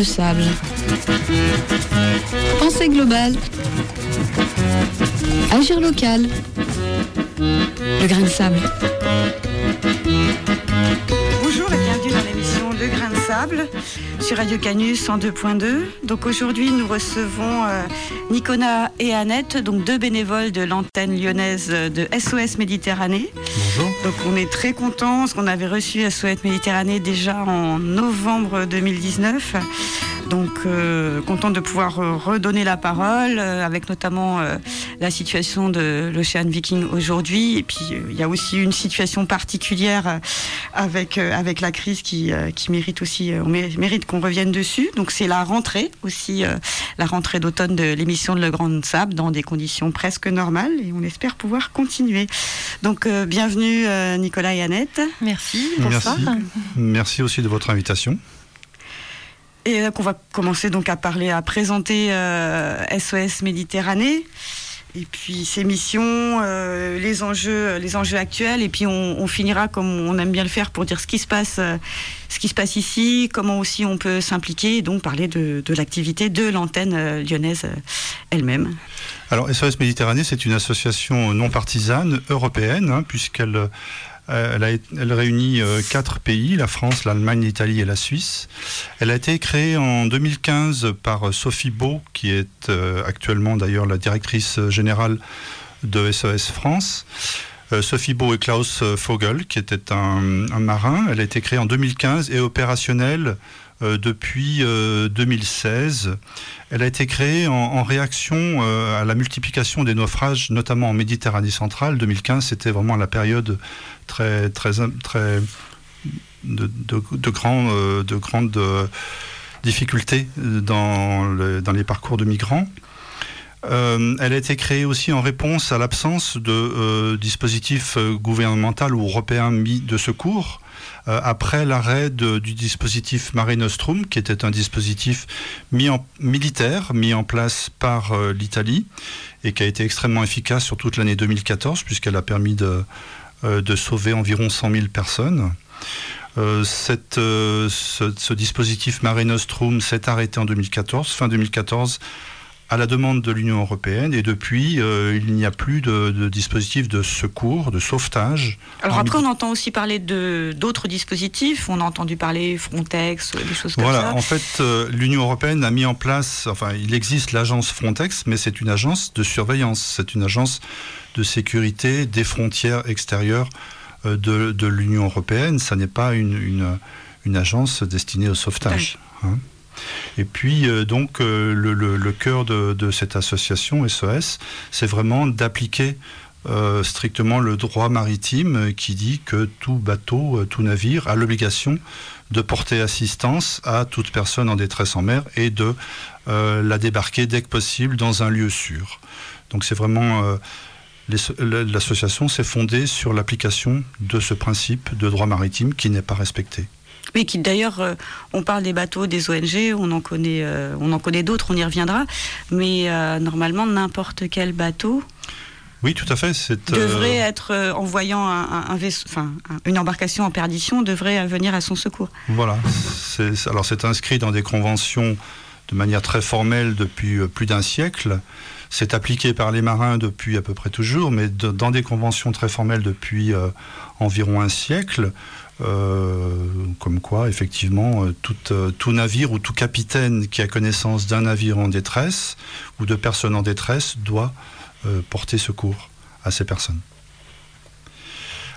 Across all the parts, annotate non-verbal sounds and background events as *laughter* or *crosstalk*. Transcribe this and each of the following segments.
De sable. Pensée globale. Agir local. Le grain de sable. Sur Radio Canus en 2.2. Donc aujourd'hui nous recevons euh, Nicolas et Annette, donc deux bénévoles de l'antenne lyonnaise de SOS Méditerranée. Bonjour. Donc on est très contents parce qu'on avait reçu SOS Méditerranée déjà en novembre 2019. Donc euh, content de pouvoir euh, redonner la parole euh, avec notamment euh, la situation de l'Ocean Viking aujourd'hui. Et puis euh, il y a aussi une situation particulière avec, euh, avec la crise qui, euh, qui mérite aussi, on mérite qu'on revienne dessus. Donc c'est la rentrée aussi, euh, la rentrée d'automne de l'émission de Le Grand Sable dans des conditions presque normales et on espère pouvoir continuer. Donc euh, bienvenue euh, Nicolas et Annette. Merci, Merci. bonsoir. Merci aussi de votre invitation. Et qu'on va commencer donc à parler, à présenter euh, SOS Méditerranée. Et puis ses missions, euh, les enjeux, les enjeux actuels, et puis on, finira comme on aime bien le faire pour dire ce qui se passe, euh, ce qui se passe ici, comment aussi on peut s'impliquer, et donc parler de, l'activité de l'antenne euh, lyonnaise euh, elle-même. Alors SOS Méditerranée, c'est une association non partisane européenne, hein, puisqu'elle euh, elle, a- elle réunit euh, quatre pays, la France, l'Allemagne, l'Italie et la Suisse. Elle a été créée en 2015 par euh, Sophie Beau, qui est euh, actuellement d'ailleurs la directrice générale de SOS France. Euh, Sophie Beau et Klaus euh, Vogel, qui était un, marin. Elle a été créée en 2015 et opérationnelle euh, depuis euh, 2016. Elle a été créée en, réaction euh, à la multiplication des naufrages, notamment en Méditerranée centrale. 2015, c'était vraiment la période très, très, très de, de, euh, grandes euh, difficultés dans, le- dans les parcours de migrants. Euh, elle a été créée aussi en réponse à l'absence de euh, dispositifs euh, gouvernemental ou européen mis de secours euh, après l'arrêt du dispositif Mare Nostrum, qui était un dispositif mis militaire mis en place par euh, l'Italie et qui a été extrêmement efficace sur toute l'année 2014 puisqu'elle a permis de, euh, de sauver environ 100 000 personnes. Euh, cette, euh, ce, ce dispositif Mare Nostrum s'est arrêté en 2014, fin 2014, à la demande de l'Union européenne, et depuis, euh, il n'y a plus de, de dispositif de secours, de sauvetage. Alors après, on entend aussi parler de d'autres dispositifs. On a entendu parler Frontex, des choses comme Voilà, ça. en fait, euh, l'Union européenne a mis en place, enfin, il existe l'agence Frontex, mais c'est une agence de surveillance, c'est une agence de sécurité des frontières extérieures euh, de, de l'Union européenne. Ça n'est pas une, une, une agence destinée au sauvetage. hein. Et puis, euh, donc, euh, le, cœur de, cette association SOS, c'est vraiment d'appliquer euh, strictement le droit maritime qui dit que tout bateau, tout navire a l'obligation de porter assistance à toute personne en détresse en mer et de la débarquer dès que possible dans un lieu sûr. Donc c'est vraiment l'association s'est fondée sur l'application de ce principe de droit maritime qui n'est pas respecté. Oui, qui d'ailleurs, euh, on parle des bateaux, des ONG, on en connaît, euh, on en connaît d'autres, on y reviendra. Mais euh, normalement, n'importe quel bateau Oui, tout à fait. Devrait être, en voyant un, vaisseau, enfin, un- une embarcation en perdition, devrait venir à son secours. Voilà. Alors c'est inscrit dans des conventions de manière très formelle depuis plus d'un siècle. C'est appliqué par les marins depuis à peu près toujours, mais de- dans des conventions très formelles depuis euh, environ un siècle. Euh, comme quoi, effectivement, euh, tout, euh, tout navire ou tout capitaine qui a connaissance d'un navire en détresse ou de personnes en détresse doit porter secours à ces personnes.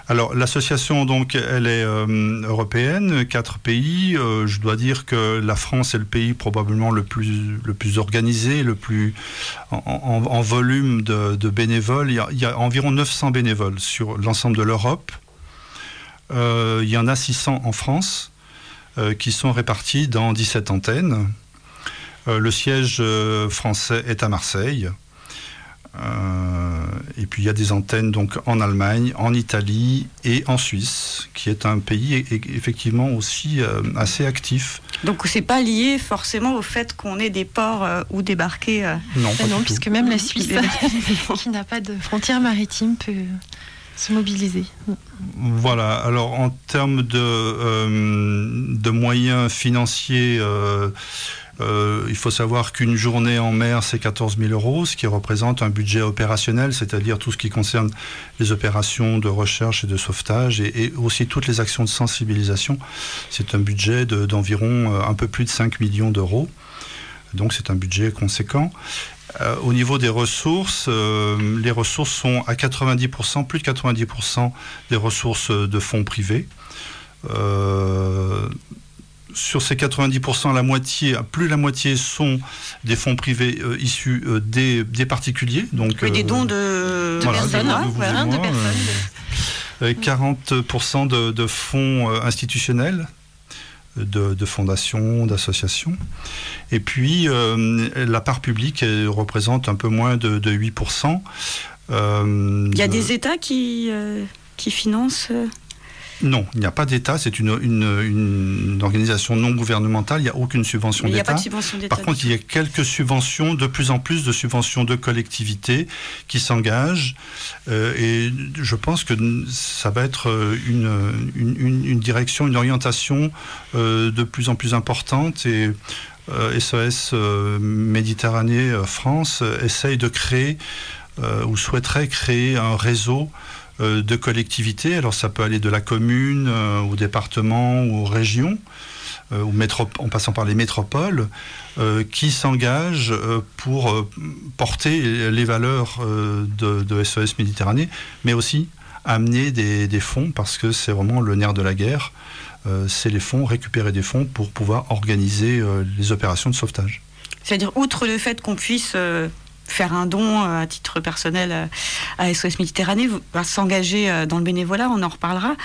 Alors l'association donc elle est européenne, quatre pays. Je dois dire que la France est le pays probablement le plus le plus organisé, le plus en, volume de, de bénévoles. Il y, a, il y a environ 900 bénévoles sur l'ensemble de l'Europe. Euh, il y en a 600 en France euh, qui sont répartis dans 17 antennes. Euh, le siège euh, français est à Marseille. Euh, et puis il y a des antennes donc en Allemagne, en Italie et en Suisse, qui est un pays effectivement aussi euh, assez actif. Donc c'est pas lié forcément au fait qu'on ait des ports euh, où débarquer. euh. Non, pas non, du tout. puisque même la Suisse, *laughs* qui n'a pas de frontière maritime, peut, se mobiliser. Voilà, alors en termes de, de moyens financiers, euh, il faut savoir qu'une journée en mer, c'est 14 000 euros, ce qui représente un budget opérationnel, c'est-à-dire tout ce qui concerne les opérations de recherche et de sauvetage et, aussi toutes les actions de sensibilisation. C'est un budget d'environ euh, un peu plus de 5 millions d'euros. Donc c'est un budget conséquent. Euh, au niveau des ressources, les ressources sont à 90%, plus de 90% des ressources de fonds privés sur ces 90%, la moitié, plus la moitié sont des fonds privés euh, issus euh, des, particuliers. Donc, des dons de, personnes. 40% de, fonds euh, institutionnels, de, fondations, d'associations. Et puis, la part publique représente un peu moins de, 8%. Il y a des États qui, qui financent non, il n'y a pas d'État, c'est une, organisation non gouvernementale, il n'y a aucune subvention d'État. Par contre, il y a quelques subventions, de plus en plus de subventions de collectivités qui s'engagent. Euh, et je pense que ça va être euh, une, direction, une orientation euh, de plus en plus importante. Et SOS Méditerranée France essaye de créer ou souhaiterait créer un réseau de collectivités. Alors ça peut aller de la commune euh, au département ou aux régions, euh, ou en passant par les métropoles, qui s'engagent pour porter les valeurs de, SOS Méditerranée, mais aussi amener des, des fonds, parce que c'est vraiment le nerf de la guerre. c'est les fonds, récupérer des fonds pour pouvoir organiser les opérations de sauvetage. C'est-à-dire, outre le fait qu'on puisse faire un don euh, à titre personnel euh, à SOS Méditerranée, s'engager euh, dans le bénévolat, on en reparlera.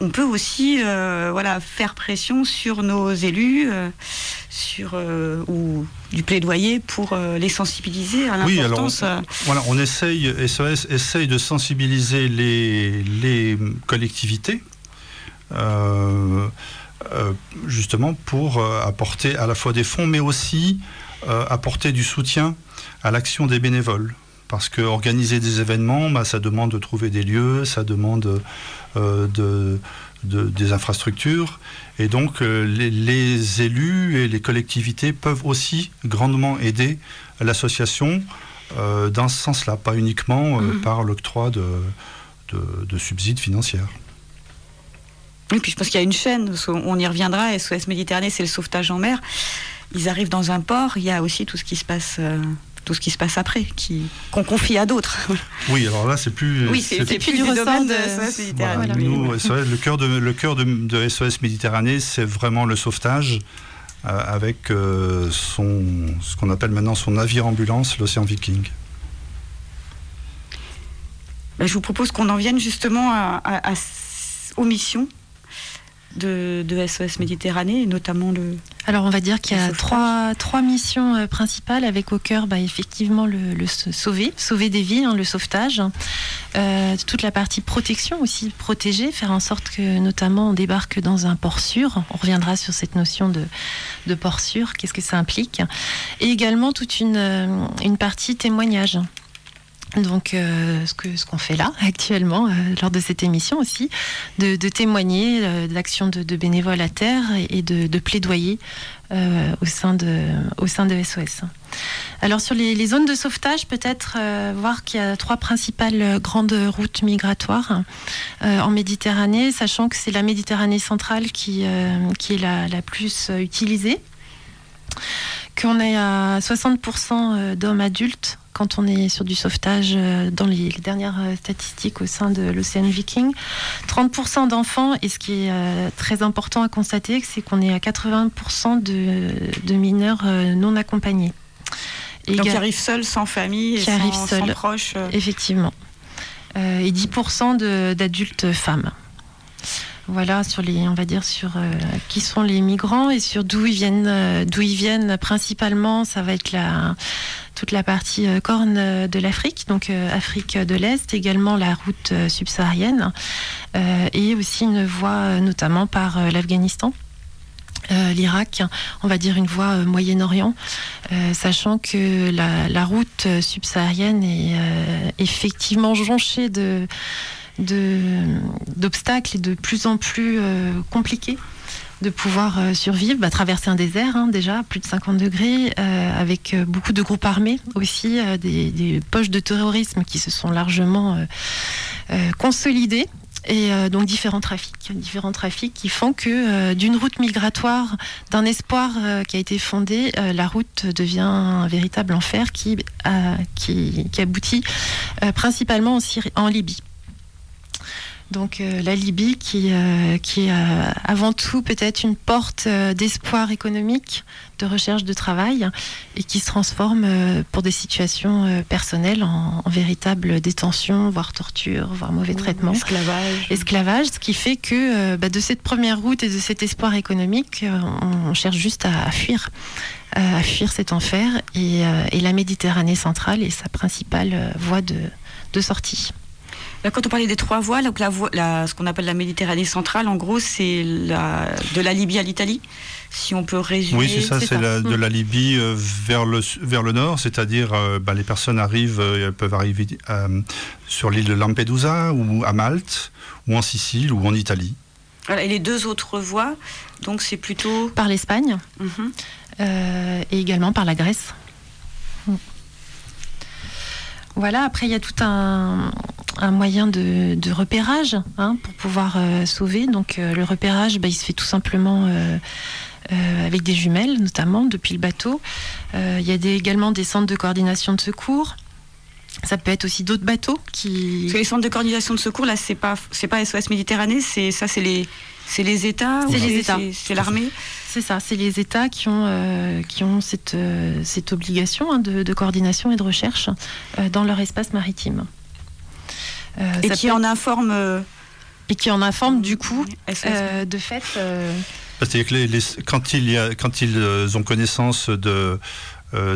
On peut aussi voilà, faire pression sur nos élus sur, ou du plaidoyer pour les sensibiliser à l'importance. Oui, alors, voilà, on essaye, SOS essaye de sensibiliser les, les collectivités. justement pour apporter à la fois des fonds, mais aussi apporter du soutien à l'action des bénévoles. Parce que organiser des événements, bah, ça demande de trouver des lieux, ça demande euh, de, des infrastructures. Et donc euh, les, élus et les collectivités peuvent aussi grandement aider l'association euh, dans ce sens-là, pas uniquement mhm. par l'octroi de, de, subsides financiers. Oui, puis je pense qu'il y a une chaîne, on y reviendra, SOS Méditerranée, c'est le sauvetage en mer. Ils arrivent dans un port, il y a aussi tout ce qui se passe tout ce qui se passe après, qui qu'on confie à d'autres. *laughs* Oui, alors là, c'est plus. Oui, c'est plus, du domaine de, SOS Méditerranée. nous, le cœur de le cœur de, SOS Méditerranée, c'est vraiment le sauvetage euh, avec euh, son ce qu'on appelle maintenant son navire ambulance, l'Océan Viking. Ben, je vous propose qu'on en vienne justement à, aux missions de, SOS Méditerranée, et notamment le. Alors, on va dire qu'il y a trois, trois missions euh, principales avec au cœur, bah, effectivement, le, sauver, sauver des vies, hein, le sauvetage, euh, toute la partie protection aussi, protéger, faire en sorte que, notamment, on débarque dans un port sûr. On reviendra sur cette notion de, de port sûr, qu'est-ce que ça implique. Et également toute une, euh, une partie témoignage. Donc, euh, ce qu'on ce qu'on fait là *laughs* actuellement, euh, lors de cette émission aussi, de, témoigner euh, d'action de, de, bénévoles à terre et, de, plaidoyer au, sein de, au sein de SOS. Alors, sur les, zones de sauvetage, peut-être voir qu'il y a trois principales grandes routes migratoires en Méditerranée, sachant que c'est la Méditerranée centrale qui, qui est la, la plus utilisée qu'on est à 60% d'hommes adultes quand on est sur du sauvetage euh, dans les, dernières euh, statistiques au sein de l'Océan Viking. 30% d'enfants, et ce qui est euh, très important à constater, c'est qu'on est à 80% de, mineurs non accompagnés. Et Donc qui arrivent seuls, sans famille, et qui sans, arrivent seuls, proches. Effectivement. et 10% d'adultes femmes voilà sur les on va dire sur qui sont les migrants et sur d'où ils viennent d'où ils viennent principalement ça va être la toute la partie euh, corne euh, de l'Afrique, donc euh, Afrique de l'Est, également la route subsaharienne, et aussi une voie notamment par l'Afghanistan. l'Irak, on va dire une voie Moyen-Orient, sachant que la, route subsaharienne est effectivement jonchée de, d'obstacles et de plus en plus compliqués de pouvoir survivre, bah, traverser un désert hein, déjà, plus de 50 degrés, avec beaucoup de groupes armés aussi, des, poches de terrorisme qui se sont largement consolidées et euh, donc différents trafics, différents trafics qui font que euh, d'une route migratoire, d'un espoir euh, qui a été fondé, la route devient un véritable enfer qui, qui, qui aboutit principalement en, Syrie, en Libye. Donc euh, la Libye qui, euh, qui est euh, avant tout peut-être une porte d'espoir économique, de recherche de travail, et qui se transforme pour des situations personnelles en, véritable détention, voire torture, voire mauvais traitement. Esclavage. Esclavage, ce qui fait que bah, de cette première route et de cet espoir économique, on, cherche juste à, fuir à fuir cet enfer et, la Méditerranée centrale est sa principale voie de sortie. Quand on parlait des trois voies, donc la ce qu'on appelle la Méditerranée centrale, en gros, c'est de la Libye à l'Italie, si on peut résumer. Oui, c'est ça, c'est de la Libye euh, vers, le, vers le nord, c'est-à-dire euh, bah, les personnes arrivent, euh, elles peuvent arriver sur l'île de Lampedusa ou à Malte, ou en Sicile, ou en Italie. et les deux autres voies, donc c'est plutôt... Par l'Espagne, mhm. et également par la Grèce. Voilà, après il y a tout un, moyen de, repérage hein, pour pouvoir euh, sauver. Donc euh, le repérage, bah, il se fait tout simplement euh, avec des jumelles, notamment depuis le bateau. il y a également des centres de coordination de secours. Ça peut être aussi d'autres bateaux qui. les centres de coordination de secours, là, c'est pas c'est pas SOS Méditerranée, c'est ça, c'est les c'est les États. C'est les États. C'est l'armée? C'est ça, c'est les États qui ont, euh, qui ont cette, euh, cette obligation hein, de, coordination et de recherche euh, dans leur espace maritime. et qui en informent. Et qui en informent du coup, de fait. C'est-à-dire que quand, il y a, quand ils ont connaissance de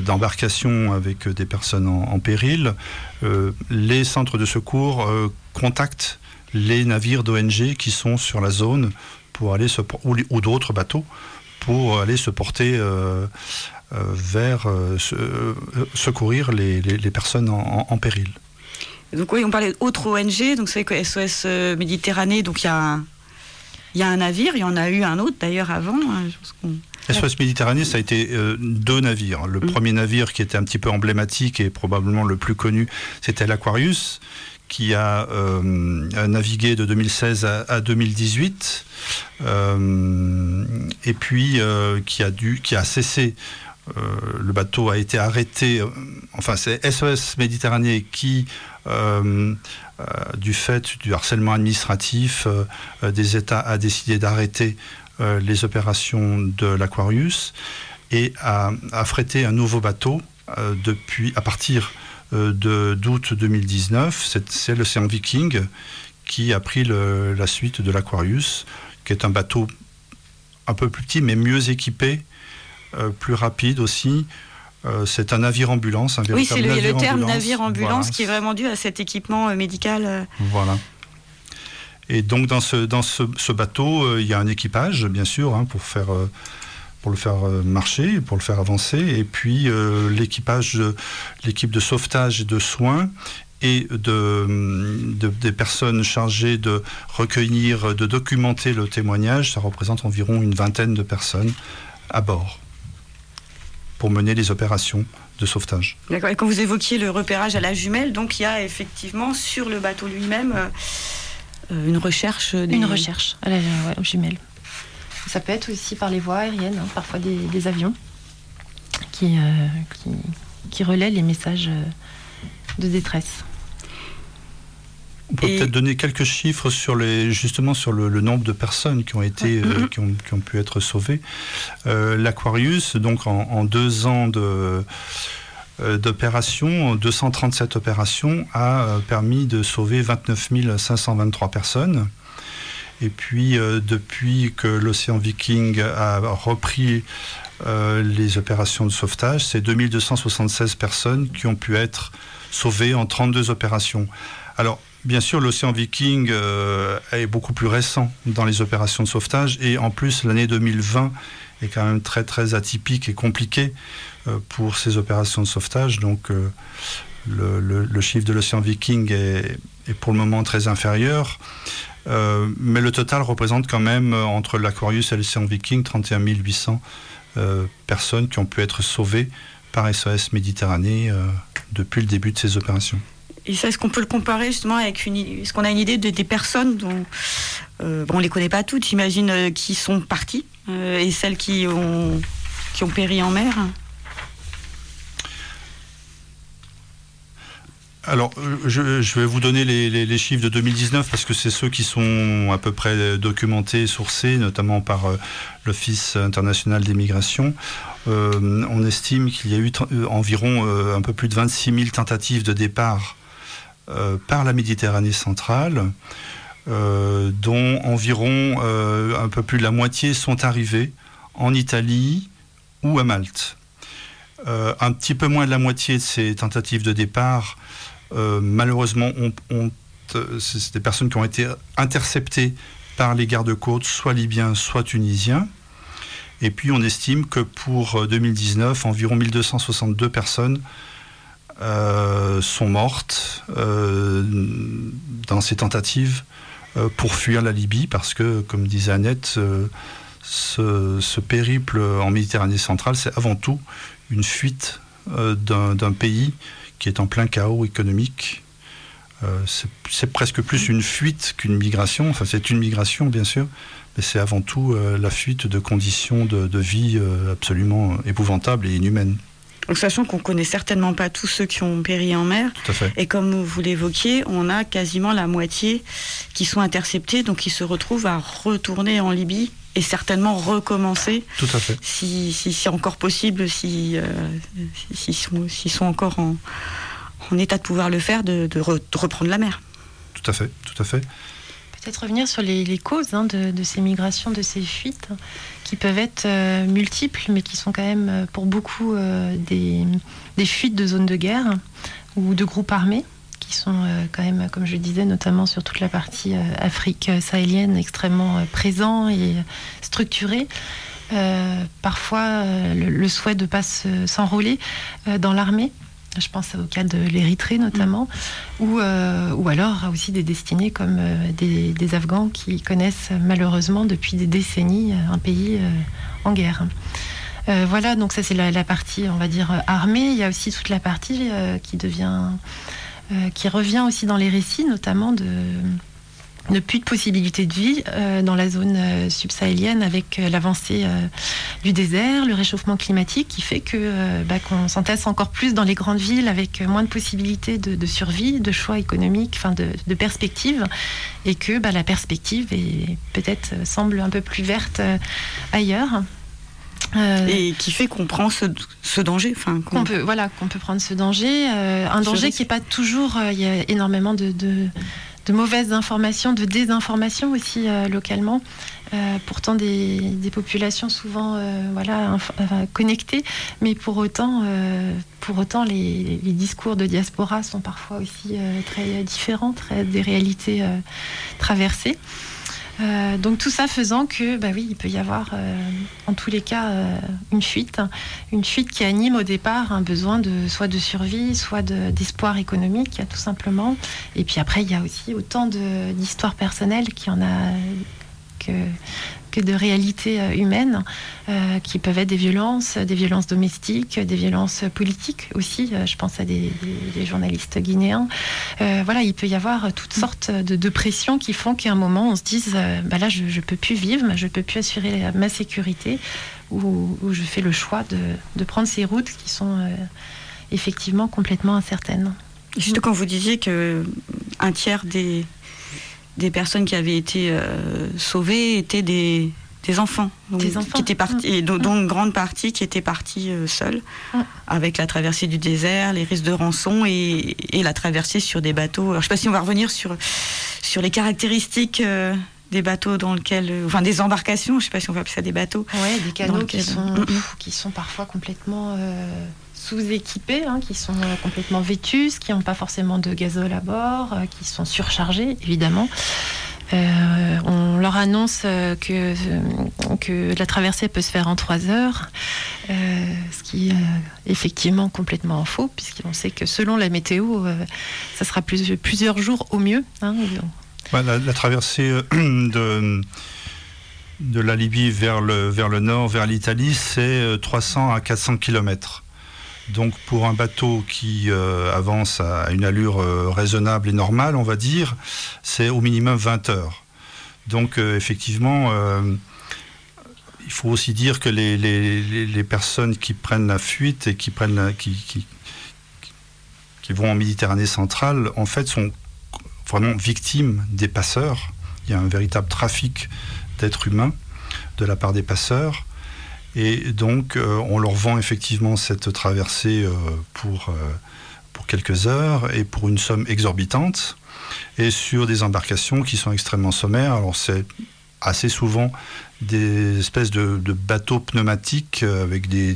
d'embarcation avec des personnes en, péril, les centres de secours contactent les navires d'ONG qui sont sur la zone pour aller se, ou, d'autres bateaux pour aller se porter euh, euh, vers euh, secourir les, personnes en, péril. Donc oui, on parlait d'autres ONG, donc c'est que SOS Méditerranée, donc il y a un, il y a un navire, il y en a eu un autre d'ailleurs avant. SOS hein, Méditerranée, ça a été deux navires. Le mm. premier navire qui était un petit peu emblématique et probablement le plus connu, c'était l'Aquarius, qui a euh, navigué de 2016 à, 2018 euh, et puis euh, qui a dû, qui a cessé. le bateau a été arrêté. enfin, c'est SOS Méditerranée qui, du fait du harcèlement administratif des États, a décidé d'arrêter les opérations de l'Aquarius et a affrété un nouveau bateau depuis à partir euh, d'août 2019. C'est l'océan Viking qui a pris la suite de l'Aquarius, qui est un bateau un peu plus petit mais mieux équipé, euh, plus rapide aussi. Euh, c'est un navire ambulance. Un oui, c'est le, terme navire ambulance qui est vraiment dû à cet équipement médical. Voilà. Et donc dans ce, dans ce, bateau, il y a un équipage, bien sûr, hein, pour faire pour le faire euh, marcher, pour le faire avancer. Et puis euh, l'équipage, l'équipe de sauvetage et de soins et de, des personnes chargées de recueillir, de documenter le témoignage, ça représente environ une vingtaine de personnes à bord pour mener les opérations de sauvetage. D'accord. Et quand vous évoquiez le repérage à la jumelle, donc il y a effectivement sur le bateau lui-même euh, une recherche. Une recherche à la jumelle. Ça peut être aussi par les voies aériennes, hein, parfois des, avions qui, euh, qui, relaient les messages euh, de détresse. On peut peut-être donner quelques chiffres sur les, justement sur le, nombre de personnes qui ont été, euh, qui, ont, qui, ont, pu être sauvées. L'Aquarius, donc en, deux ans de d'opérations, 237 opérations, a permis de sauver 29 523 personnes. Et puis, euh, depuis que l'océan Viking a repris euh, les opérations de sauvetage, c'est 2276 personnes qui ont pu être sauvées en 32 opérations. Alors, bien sûr, l'océan Viking euh, est beaucoup plus récent dans les opérations de sauvetage et en plus, l'année 2020 est quand même très très atypique et compliquée pour ces opérations de sauvetage. Donc, le, chiffre de l'océan Viking est, pour le moment très inférieur. mais le total représente quand même entre l'Aquarius et l'océan Viking 31 800 personnes qui ont pu être sauvées par SOS Méditerranée depuis le début de ces opérations. Et ça, est-ce qu'on peut le comparer justement avec une... Est-ce qu'on a une idée de, des personnes dont... Euh, bon, on les connaît pas toutes, j'imagine, euh, qui sont parties euh, et celles qui ont, qui ont péri en mer? Alors, je, vais vous donner les, chiffres de 2019 parce que c'est ceux qui sont à peu près documentés, sourcés, notamment par l'Office international des migrations. on estime qu'il y a eu environ un peu plus de 26 000 tentatives de départ euh, par la Méditerranée centrale, euh, dont environ euh, un peu plus de la moitié sont arrivés en Italie ou à Malte. un petit peu moins de la moitié de ces tentatives de départ, malheureusement, ont, c'est des personnes qui ont été interceptées par les gardes-côtes, soit libyens, soit tunisiens. Et puis on estime que pour 2019, environ 1262 personnes euh, sont mortes euh, dans ces tentatives euh, pour fuir la Libye parce que, comme disait Annette, ce, périple en Méditerranée centrale, c'est avant tout une fuite d'un pays qui est en plein chaos économique. c'est presque plus une fuite qu'une migration. Enfin, c'est une migration, bien sûr, mais c'est avant tout la fuite de conditions de, de vie absolument épouvantables et inhumaines. Donc, sachant qu'on connaît certainement pas tous ceux qui ont péri en mer. Et comme vous l'évoquiez, on a quasiment la moitié qui sont interceptés, donc qui se retrouvent à retourner en Libye et certainement recommencer. Tout à fait. Si, c'est encore possible, si, euh, s'ils sont, encore en, état de pouvoir le faire, de, reprendre la mer. Tout à fait, tout à fait. Peut-être revenir sur les, causes hein, de, ces migrations, de ces fuites qui peuvent être euh, multiples, mais qui sont quand même euh, pour beaucoup euh, des, fuites de zones de guerre ou de groupes armés, qui sont quand même, comme je disais, notamment sur toute la partie Afrique sahélienne, extrêmement présents et structurés. parfois, le, souhait de ne pas s'enrôler dans l'armée je pense au cas de l'Érythrée notamment, mm. ou, euh, ou alors aussi des destinées comme euh, des, Afghans qui connaissent malheureusement depuis des décennies euh, un pays en guerre. voilà, donc ça c'est la, la, partie, on va dire, armée. Il y a aussi toute la partie qui devient, qui revient aussi dans les récits, notamment de ne plus de possibilités de vie euh, dans la zone euh, subsahélienne avec euh, l'avancée du désert, le réchauffement climatique qui fait que bah, qu'on s'entasse encore plus dans les grandes villes avec moins de possibilités de, survie, de choix économiques, enfin de, de perspectives, et que bah, la perspective est peut-être semble un peu plus verte ailleurs. et qui fait qu'on prend ce, danger. Enfin, qu'on peut, voilà, qu'on peut prendre ce danger. un danger qui n'est pas toujours. Il y a énormément de, de mauvaises informations, de désinformation aussi euh, localement. Euh, pourtant des, populations souvent euh, voilà, connectées, mais pour autant, pour autant les, discours de diaspora sont parfois aussi très différents, très des réalités traversées. Euh, donc tout ça faisant que, bah oui, il peut y avoir, euh, en tous les cas, euh, une fuite, une fuite qui anime au départ un besoin de soit de survie, soit d'espoir économique, tout simplement. Et puis après, il y a aussi autant d'histoires personnelles qui en a que de réalités euh, humaines euh, qui peuvent être des violences, des violences domestiques, des violences politiques aussi. Euh, je pense à des, journalistes guinéens. voilà, il peut y avoir toutes sortes de, pressions qui font qu'à un moment on se dise bah là je, ne peux plus vivre, je peux plus assurer ma sécurité ou, je fais le choix de, de, prendre ces routes qui sont effectivement complètement incertaines. Juste quand vous disiez que un tiers des, des personnes qui avaient été euh, sauvées étaient des, des enfants, des enfants. qui étaient partis, mmh. dont, une grande partie qui était partie euh, seule, mmh. avec la traversée du désert, les risques de rançon et, et la traversée sur des bateaux. Alors, je ne sais pas si on va revenir sur, sur les caractéristiques. Euh, des bateaux dans lesquels, enfin des embarcations, je ne sais pas si on va appeler ça des bateaux. Oui, des canaux qui, sont, mmh. qui sont parfois complètement sous-équipés, hein, qui sont euh, complètement vétus, qui n'ont pas forcément de gazole à bord, euh, qui sont surchargés, évidemment. Euh, on leur annonce que, la traversée peut se faire en trois heures, ce qui est effectivement complètement faux, puisqu'on sait que selon la météo, ça sera plusieurs jours au mieux. Hein, la, traversée *clears throat* de, de la Libye vers le, vers le nord, vers l'Italie, c'est 300 à 400 kilomètres. Donc pour un bateau qui avance à une allure raisonnable et normale, on va dire, c'est au minimum 20 heures. Donc effectivement, il faut aussi dire que les, personnes qui prennent la fuite et qui, qui, vont en Méditerranée centrale, en fait, sont vraiment victimes des passeurs. Il y a un véritable trafic d'êtres humains de la part des passeurs. Et donc, euh, on leur vend effectivement cette traversée euh, pour, euh, pour quelques heures et pour une somme exorbitante. Et sur des embarcations qui sont extrêmement sommaires. Alors, c'est assez souvent des espèces de, bateaux pneumatiques avec des,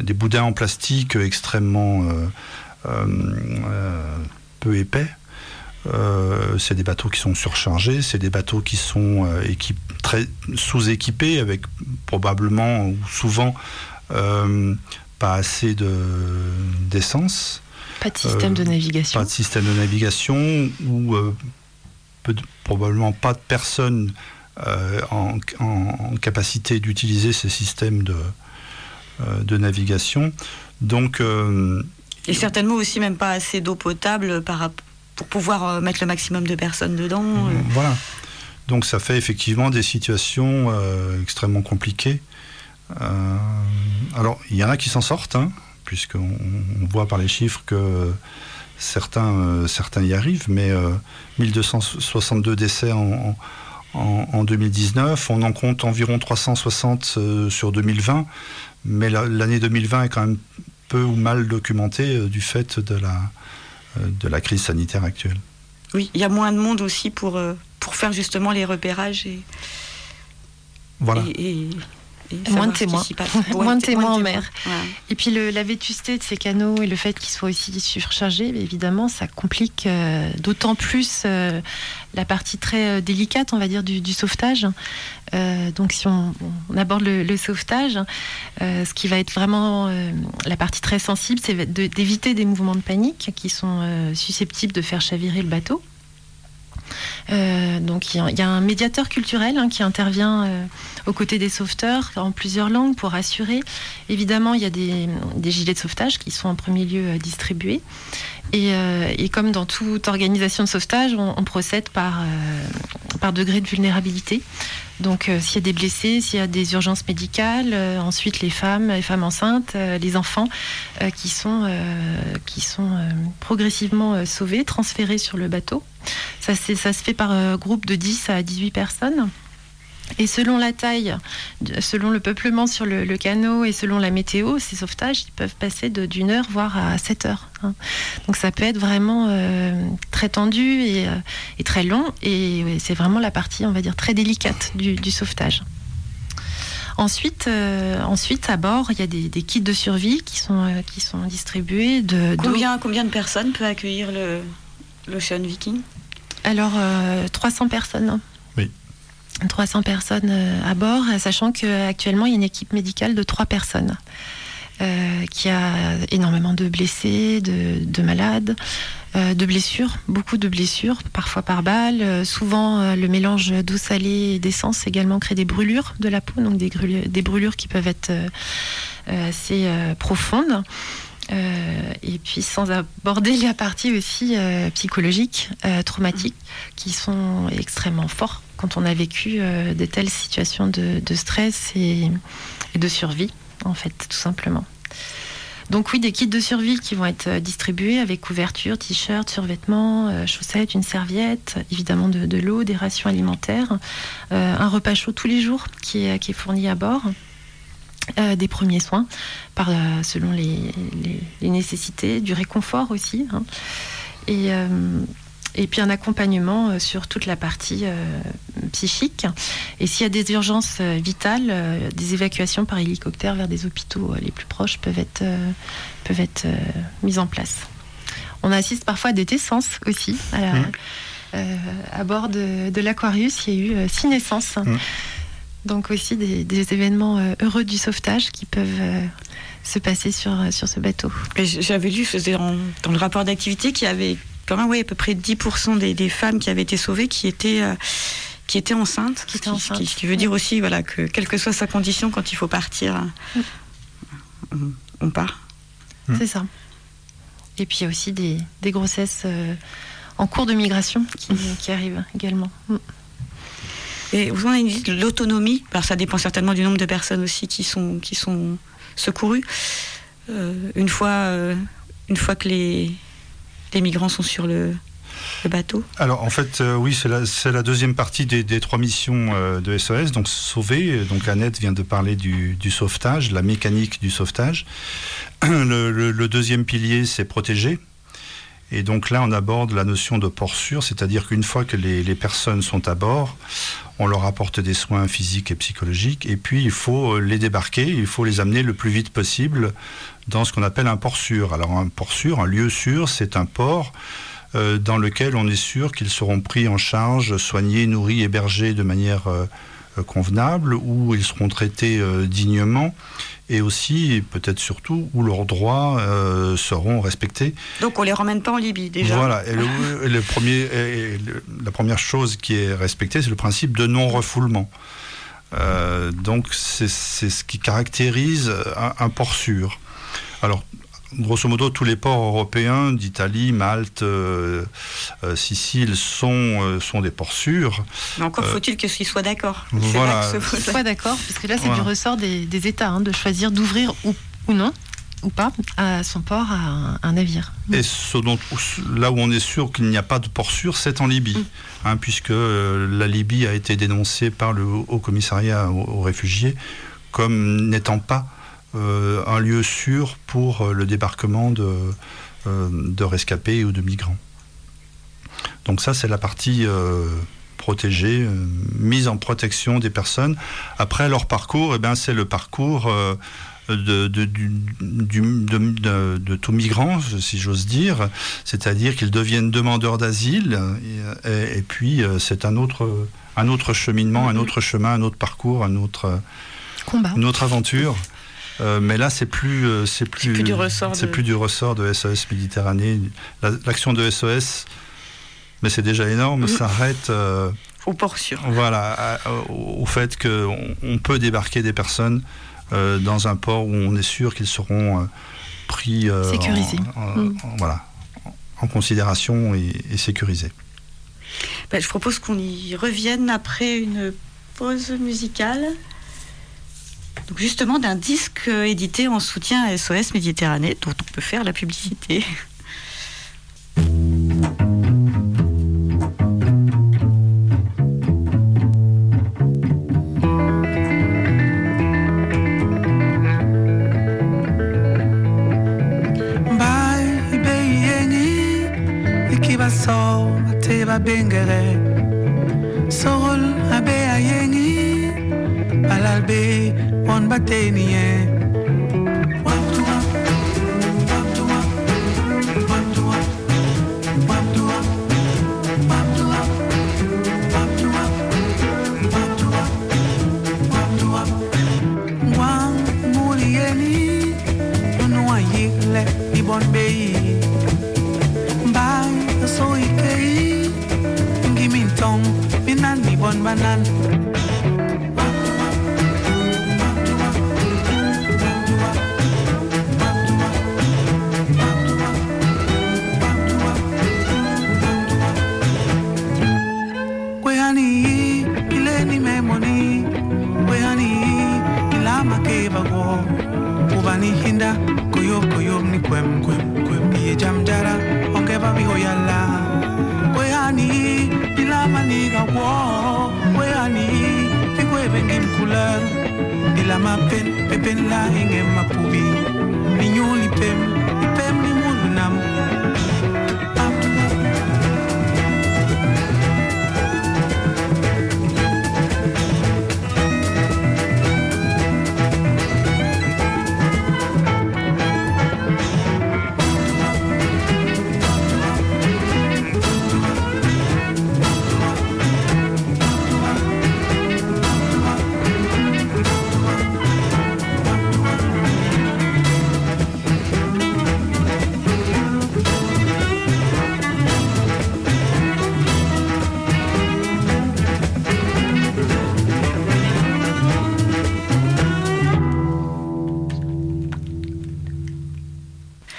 des, boudins en plastique extrêmement peu épais. C'est des bateaux qui sont surchargés, c'est des bateaux qui sont très sous-équipés avec probablement ou souvent pas assez d'essence. pas de système de navigation. Pas de système de navigation ou probablement pas de personnes euh, en, capacité d'utiliser ces systèmes de, euh, de navigation. Donc, euh, et certainement aussi même pas assez d'eau potable pour pouvoir mettre le maximum de personnes dedans. Voilà. Donc ça fait effectivement des situations extrêmement compliquées. alors, il y en a qui s'en sortent, hein, puisqu'on on voit par les chiffres que certains, certains y arrivent, mais 1262 décès en, en, 2019. On en compte environ 360 euh, sur 2020, mais l'année 2020 est quand même peu ou mal documentée euh, du fait de la, euh, de la crise sanitaire actuelle. Oui, il y a moins de monde aussi pour, pour faire justement les repérages et, voilà *laughs* moins de témoins. moins de témoins en mer. Et puis la vétusté de ces canaux et le fait qu'ils soient aussi surchargés, évidemment, ça complique euh, d'autant plus euh, la partie très euh, délicate, on va dire, du, sauvetage. donc si on, aborde le, sauvetage, ce qui va être vraiment la partie très sensible, c'est d'éviter des mouvements de panique qui sont susceptibles de faire chavirer le bateau. Euh, donc il y, a un médiateur culturel hein, qui intervient euh, aux côtés des sauveteurs en plusieurs langues pour assurer. Évidemment, il y a des, gilets de sauvetage qui sont en premier lieu euh, distribués. Et, comme dans toute organisation de sauvetage, on, procède par, par degré de vulnérabilité. Donc s'il y a des blessés, s'il y a des urgences médicales, ensuite les femmes, les femmes enceintes, les enfants qui sont, progressivement sauvés, transférés sur le bateau. Ça, ça se fait par euh, groupe de 10 à 18 personnes. Et selon la taille, selon le peuplement sur le, canot et selon la météo, ces sauvetages peuvent passer d'une heure voire à 7 heures. Hein. Donc ça peut être vraiment euh, très tendu et, euh, très long et c'est vraiment la partie, on va dire, très délicate du, sauvetage. Ensuite, ensuite, à bord, il y a des, kits de survie qui sont, qui sont distribués. De, combien, combien de personnes peut accueillir l'Ocean Viking? Alors, 300 euh, personnes. Oui. 300 personnes euh, à bord, sachant qu'actuellement, il y a une équipe médicale de 3 personnes. Euh, qui a énormément de blessés, de, malades, de blessures, beaucoup de blessures, parfois par balle. souvent, le mélange d'eau salée et d'essence également crée des brûlures de la peau, donc des, des brûlures qui peuvent être assez profondes. Euh, et puis sans aborder la partie aussi euh, psychologique, euh, traumatique, qui sont extrêmement forts quand on a vécu de telles situations de, stress et, de survie, en fait, tout simplement. Donc oui, des kits de survie qui vont être distribués avec couverture, t-shirt, survêtements, chaussettes, une serviette, évidemment de, l'eau, des rations alimentaires, un repas chaud tous les jours qui est fourni à bord. Euh, des premiers soins, par, euh, selon les, nécessités, du réconfort aussi. Hein. Et, euh, et, puis un accompagnement sur toute la partie psychique. Et s'il y a des urgences vitales, des évacuations par hélicoptère vers des hôpitaux les plus proches peuvent être, peuvent être mises en place. On assiste parfois à des naissances aussi. À, mmh. à bord de, de l'Aquarius, il y a eu six naissances. Mmh. Donc aussi des, événements euh, heureux du sauvetage qui peuvent euh, se passer sur, sur ce bateau. J'avais lu dans, dans le rapport d'activité qu'il y avait quand même oui, à peu près 10% des, des, femmes qui avaient été sauvées qui étaient, euh, qui étaient enceintes. Qui, qui, qui, veut dire aussi voilà, que quelle que soit sa condition, quand il faut partir, mm. on, part. Mm. C'est ça. Et puis il y a aussi des, des grossesses euh, en cours de migration qui, qui arrivent également. Mm. Et vous en avez dit l'autonomie, alors ça dépend certainement du nombre de personnes aussi qui sont, qui sont secourues. Euh, une, fois, une fois que les, les migrants sont sur le, bateau Alors en fait, euh, oui, c'est la, deuxième partie des, trois missions euh, de SOS. Donc sauver, donc Annette vient de parler du, sauvetage, la mécanique du sauvetage. *clears throat* Le, deuxième pilier, c'est protéger. Et donc là, on aborde la notion de port sûr, c'est-à-dire qu'une fois que les, personnes sont à bord, on leur apporte des soins physiques et psychologiques, et puis il faut les débarquer, il faut les amener le plus vite possible dans ce qu'on appelle un port sûr. Alors un port sûr, un lieu sûr, c'est un port euh, dans lequel on est sûr qu'ils seront pris en charge, soignés, nourris, hébergés de manière euh, euh, convenable, où ils seront traités dignement et aussi, peut-être surtout, où leurs droits seront respectés. Donc on les ramène pas en Libye déjà. Voilà. Et le, *laughs* premier, la première chose qui est respectée, c'est le principe de non-refoulement. donc c'est ce qui caractérise un port sûr. Alors, grosso modo, tous les ports européens d'Italie, Malte, euh, euh, Sicile sont, euh, sont des ports sûrs. Mais encore faut-il que qu'ils soient d'accord. Voilà. Soit d'accord, parce que là, c'est du ressort des, États hein, de choisir d'ouvrir ou, ou non ou pas à son port à un, navire. Et ce dont, là où on est sûr qu'il n'y a pas de port sûr, c'est en Libye, mm. hein, puisque la Libye a été dénoncée par le Haut Commissariat aux réfugiés comme n'étant pas euh, un lieu sûr pour euh, le débarquement de, euh, de rescapés ou de migrants. Donc ça, c'est la partie protégée, mise en protection des personnes. Après leur parcours, eh ben, c'est le parcours de, de, de, de, tout migrant, si j'ose dire, c'est-à-dire qu'ils deviennent demandeurs d'asile, et, et, puis c'est un autre, un autre cheminement, un autre chemin, un autre parcours, un autre, Combat. une autre aventure. Euh, mais là, c'est plus, euh, c'est plus, plus, du ressort. C'est de... plus du ressort de SOS Méditerranée. L'action de SOS, mais c'est déjà énorme, s'arrête. Euh, au port sûr. Voilà, au fait qu'on on peut débarquer des personnes dans un port où on est sûr qu'ils seront pris sécurisés. En, mm. voilà, en considération et, sécurisés. Ben, je propose qu'on y revienne après une pause musicale justement d'un disque édité en soutien à SOS Méditerranée, dont on peut faire la publicité. On bateni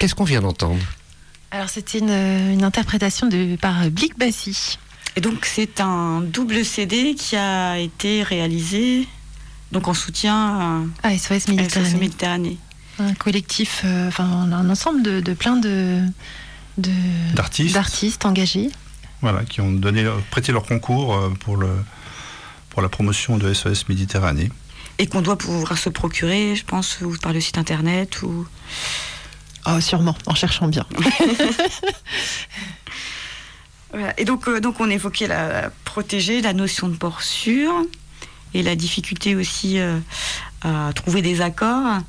Qu'est-ce qu'on vient d'entendre Alors c'était une, interprétation de, par Blick Bassi. Et donc c'est un double CD qui a été réalisé donc en soutien à, SOS Méditerranée. Un collectif, euh, enfin un ensemble de, de plein de d'artistes engagés. Voilà, qui ont donné, prêté leur concours euh, pour, le, pour la promotion de SOS Méditerranée. Et qu'on doit pouvoir se procurer, je pense, ou par le site internet ou. Oh, sûrement, en cherchant bien. *laughs* Et donc, euh, donc on évoquait la, protéger, la notion de port sûr et la difficulté aussi euh, à trouver des accords.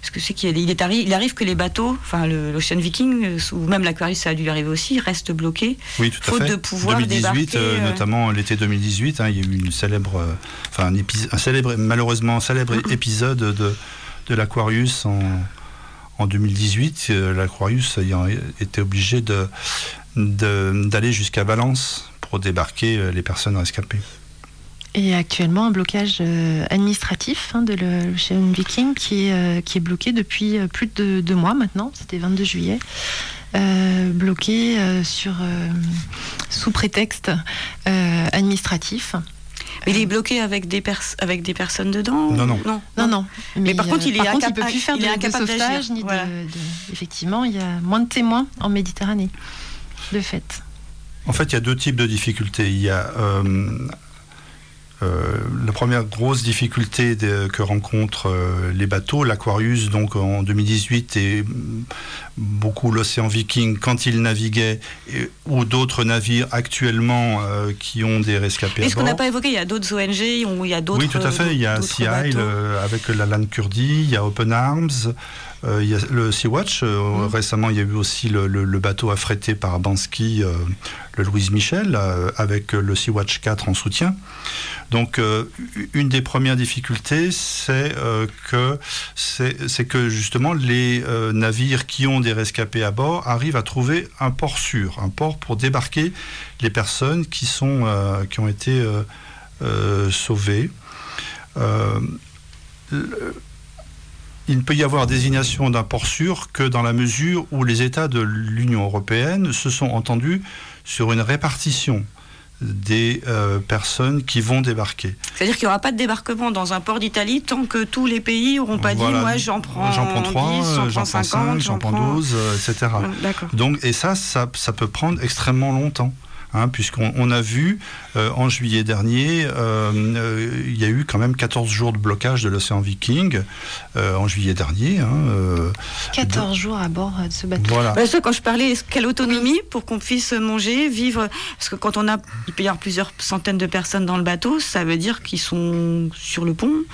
Parce que c'est qu'il est il arrive que les bateaux, enfin l'Ocean Viking euh, ou même l'Aquarius, ça a dû arriver aussi, restent bloqués. Oui, tout à fait. de pouvoir 2018, notamment l'été 2018, hein, il y a eu une célèbre, enfin un, célèbre, malheureusement un célèbre *clears throat* épisode de, de l'Aquarius en, en 2018. L'Aquarius ayant été obligé de d'aller jusqu'à Valence pour débarquer euh, les personnes rescapées. Et actuellement un blocage euh, administratif hein, de l'Ocean Viking qui est, euh, bloqué depuis plus de deux mois maintenant, c'était 22 juillet. bloqué sous prétexte administratif. Mais il est bloqué avec des, avec des personnes dedans Non, non. Non, non. Mais, par contre, il est incapable. peut plus faire de, de sauvetage, ni de, Effectivement, il y a moins de témoins en Méditerranée de fait En fait, il y a deux types de difficultés. Il y a euh, euh, la première grosse difficulté que rencontrent euh, les bateaux, l'Aquarius, donc en 2018, et beaucoup l'océan Viking quand il naviguait, ou d'autres navires actuellement qui ont des rescapés. est ce qu'on n'a pas évoqué, il y a d'autres ONG, il y a d'autres. Oui, tout à fait. Il y a Sea avec la LAN Kurdi, il y a Open Arms. Euh, il y a le Sea-Watch. Euh, mmh. Récemment, il y a eu aussi le, bateau affrété par Bansky, euh, le Louise Michel, avec le Sea-Watch 4 en soutien. Donc, une des premières difficultés, c'est que, c'est que justement les navires qui ont des rescapés à bord arrivent à trouver un port sûr, un port pour débarquer les personnes qui, sont, qui ont été sauvées il ne peut y avoir désignation d'un port sûr que dans la mesure où les États de l'Union européenne se sont entendus sur une répartition des euh, personnes qui vont débarquer. C'est-à-dire qu'il n'y aura pas de débarquement dans un port d'Italie tant que tous les pays n'auront pas dit moi j'en prends, j'en prends 3, j'en prends 50, j'en prends 12, etc. Donc, et ça, ça, ça peut prendre extrêmement longtemps. Hein, puisqu'on a vu euh, en juillet dernier, euh, euh, il y a eu quand même 14 jours de blocage de l'océan Viking en juillet dernier. 14 hein, jours à bord de ce bateau. Voilà. Bah, quand je parlais, quelle autonomie pour qu'on puisse manger, vivre, parce que quand on a, il peut y avoir plusieurs centaines de personnes dans le bateau, ça veut dire qu'ils sont sur le pont.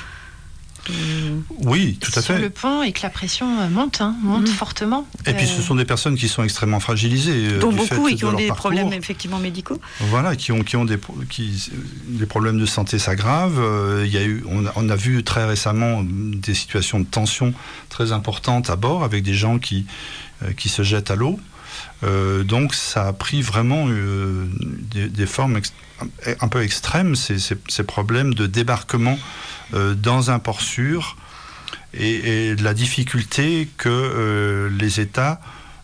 Euh, oui, tout à fait. Sur le pont et que la pression euh, monte, hein, monte mm. fortement. Et puis ce euh, sont des personnes qui sont extrêmement fragilisées. Dont beaucoup et qui ont des problèmes effectivement médicaux. Voilà, qui ont, qui ont des, qui, des problèmes de santé s'aggravent. il y a eu, on a, on, a, vu très récemment des situations de tension très importantes à bord avec des gens qui, qui se jettent à l'eau. Donc ça a pris vraiment des, des, formes un peu extrêmes, ces, problèmes de débarquement euh, dans un port sûr et, la difficulté que euh, les États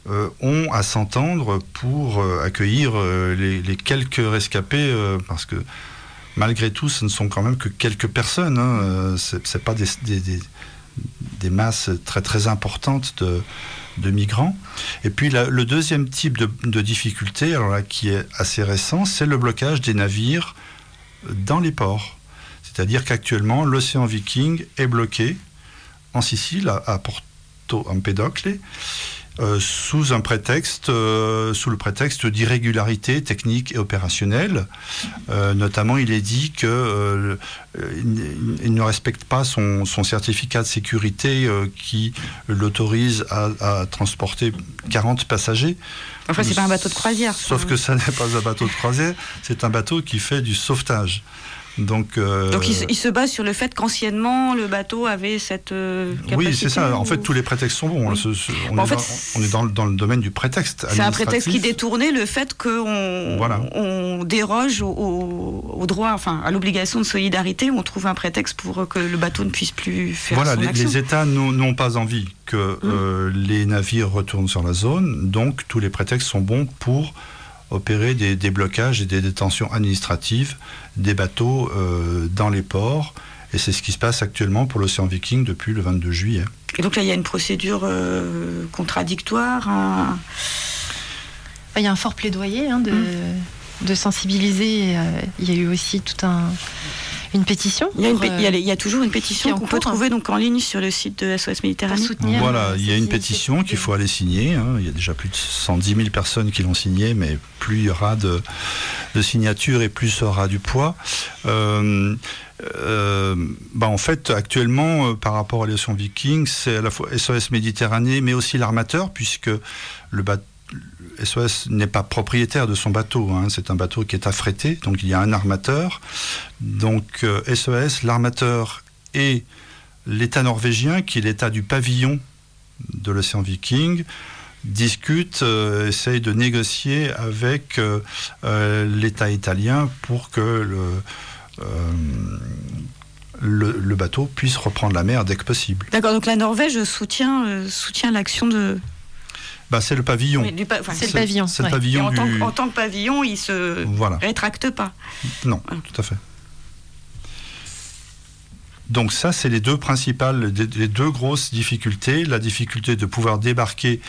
euh, ont à s'entendre pour accueillir les, quelques rescapés, parce que malgré tout, ce ne sont quand même que quelques personnes. Hein, ce n'est pas des, des, masses très très importantes de, de migrants. Et puis le deuxième type de, difficulté, alors là, qui est assez récent, c'est le blocage des navires dans les ports. C'est-à-dire qu'actuellement, l'océan Viking est bloqué en Sicile, à, Porto Empedocle, euh, sous un prétexte, euh, sous le prétexte d'irrégularité technique et opérationnelle. Euh, notamment, il est dit qu'il ne respecte pas son, certificat de sécurité qui l'autorise à, transporter 40 passagers. Enfin, c'est pas un bateau de croisière. Sauf que ça n'est pas un bateau de croisière, c'est un bateau qui fait du sauvetage. Donc, euh, Donc il, se base sur le fait qu'anciennement le bateau avait cette euh, capacité. Oui, c'est ça. En fait, tous les prétextes sont bons. on, est dans, le domaine du prétexte. C'est un prétexte qui détournait le fait qu'on on déroge au, droit, enfin à l'obligation de solidarité. On trouve un prétexte pour que le bateau ne puisse plus faire voilà, son les, action. les États n'ont pas envie que hum. euh, les navires retournent sur la zone. Donc tous les prétextes sont bons pour opérer des déblocages et des détentions administratives des bateaux euh, dans les ports. Et c'est ce qui se passe actuellement pour l'océan Viking depuis le 22 juillet. Et donc là, il y a une procédure euh, contradictoire Il y a un fort plaidoyer hein, de, mmh. de, sensibiliser. Euh, il y a eu aussi tout un une pétition il, y a toujours une pétition qu'on peut trouver donc en ligne sur le site de SOS Méditerranée. Voilà, il y a une pétition qu'il faut aller signer. Hein. Il y a déjà plus de 110 000 personnes qui l'ont signée, mais plus il y aura de, signatures et plus ça aura du poids. Euh, euh, bah en fait, actuellement, euh, par rapport à l'océan Viking, c'est à la fois SOS Méditerranée, mais aussi l'armateur, puisque le bateau SOS n'est pas propriétaire de son bateau, hein. c'est un bateau qui est affrété, donc il y a un armateur. Donc SOS, euh, l'armateur et l'État norvégien, qui est l'État du pavillon de l'océan Viking, discutent, euh, essayent de négocier avec euh, l'État italien pour que le, le, bateau puisse reprendre la mer dès que possible. D'accord, donc la Norvège soutient l'action de, bah, c'est le pavillon. c'est le pavillon. C'est le pavillon en, tant, en, tant, que pavillon, il se rétracte pas. Non, tout à fait. Donc ça, c'est les deux principales, les deux grosses difficultés. La difficulté de pouvoir débarquer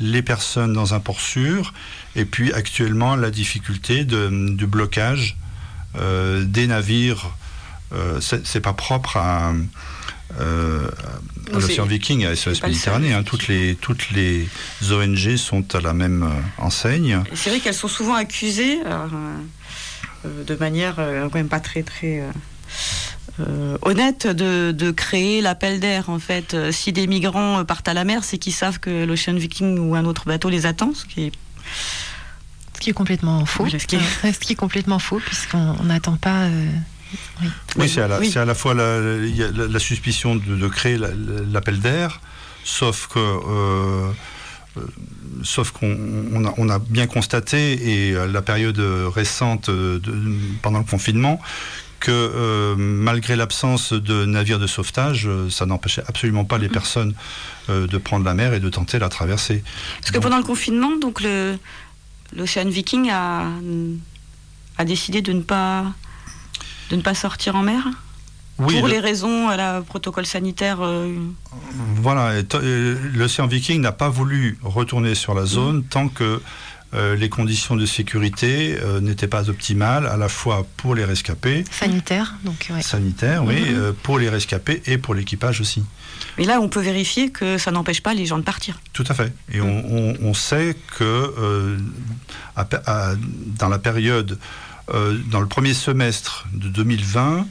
les personnes dans un port sûr, et puis actuellement la difficulté de, du blocage euh, des navires. Euh, c'est pas propre à, euh, à l'océan Viking, à SOS Méditerranée. Hein, toutes, les, toutes les ONG sont à la même euh, enseigne. C'est vrai qu'elles sont souvent accusées, euh, euh, de manière quand même pas très très honnête, de, de créer l'appel d'air. En fait, si des migrants partent à la mer, c'est qu'ils savent que l'Ocean Viking ou un autre bateau les attend, ce qui est ce qui est complètement faux. ce, qui est... ce qui est complètement faux, puisqu'on n'attend pas oui, c'est à, la fois la, suspicion de, créer l'appel d'air, sauf que. Euh, euh, sauf qu'on a, on a, bien constaté, et la période récente de, pendant le confinement, que malgré l'absence de navires de sauvetage, ça n'empêchait absolument pas les mm. personnes de prendre la mer et de tenter la traversée. Parce que pendant le confinement, donc l'Ocean Viking a, a décidé de ne pas de ne pas sortir en mer pour les raisons à la protocole sanitaire. Euh, voilà, l'océan Viking n'a pas voulu retourner sur la zone mm. tant que euh, les conditions de sécurité euh, n'étaient pas optimales, à la fois pour les rescapés. Sanitaire, donc. Ouais. Sanitaire, oui, mm-hmm. pour les rescapés et pour l'équipage aussi. Mais là, on peut vérifier que ça n'empêche pas les gens de partir. Tout à fait. Et on, on, sait que dans la période euh, dans le premier semestre de 2020,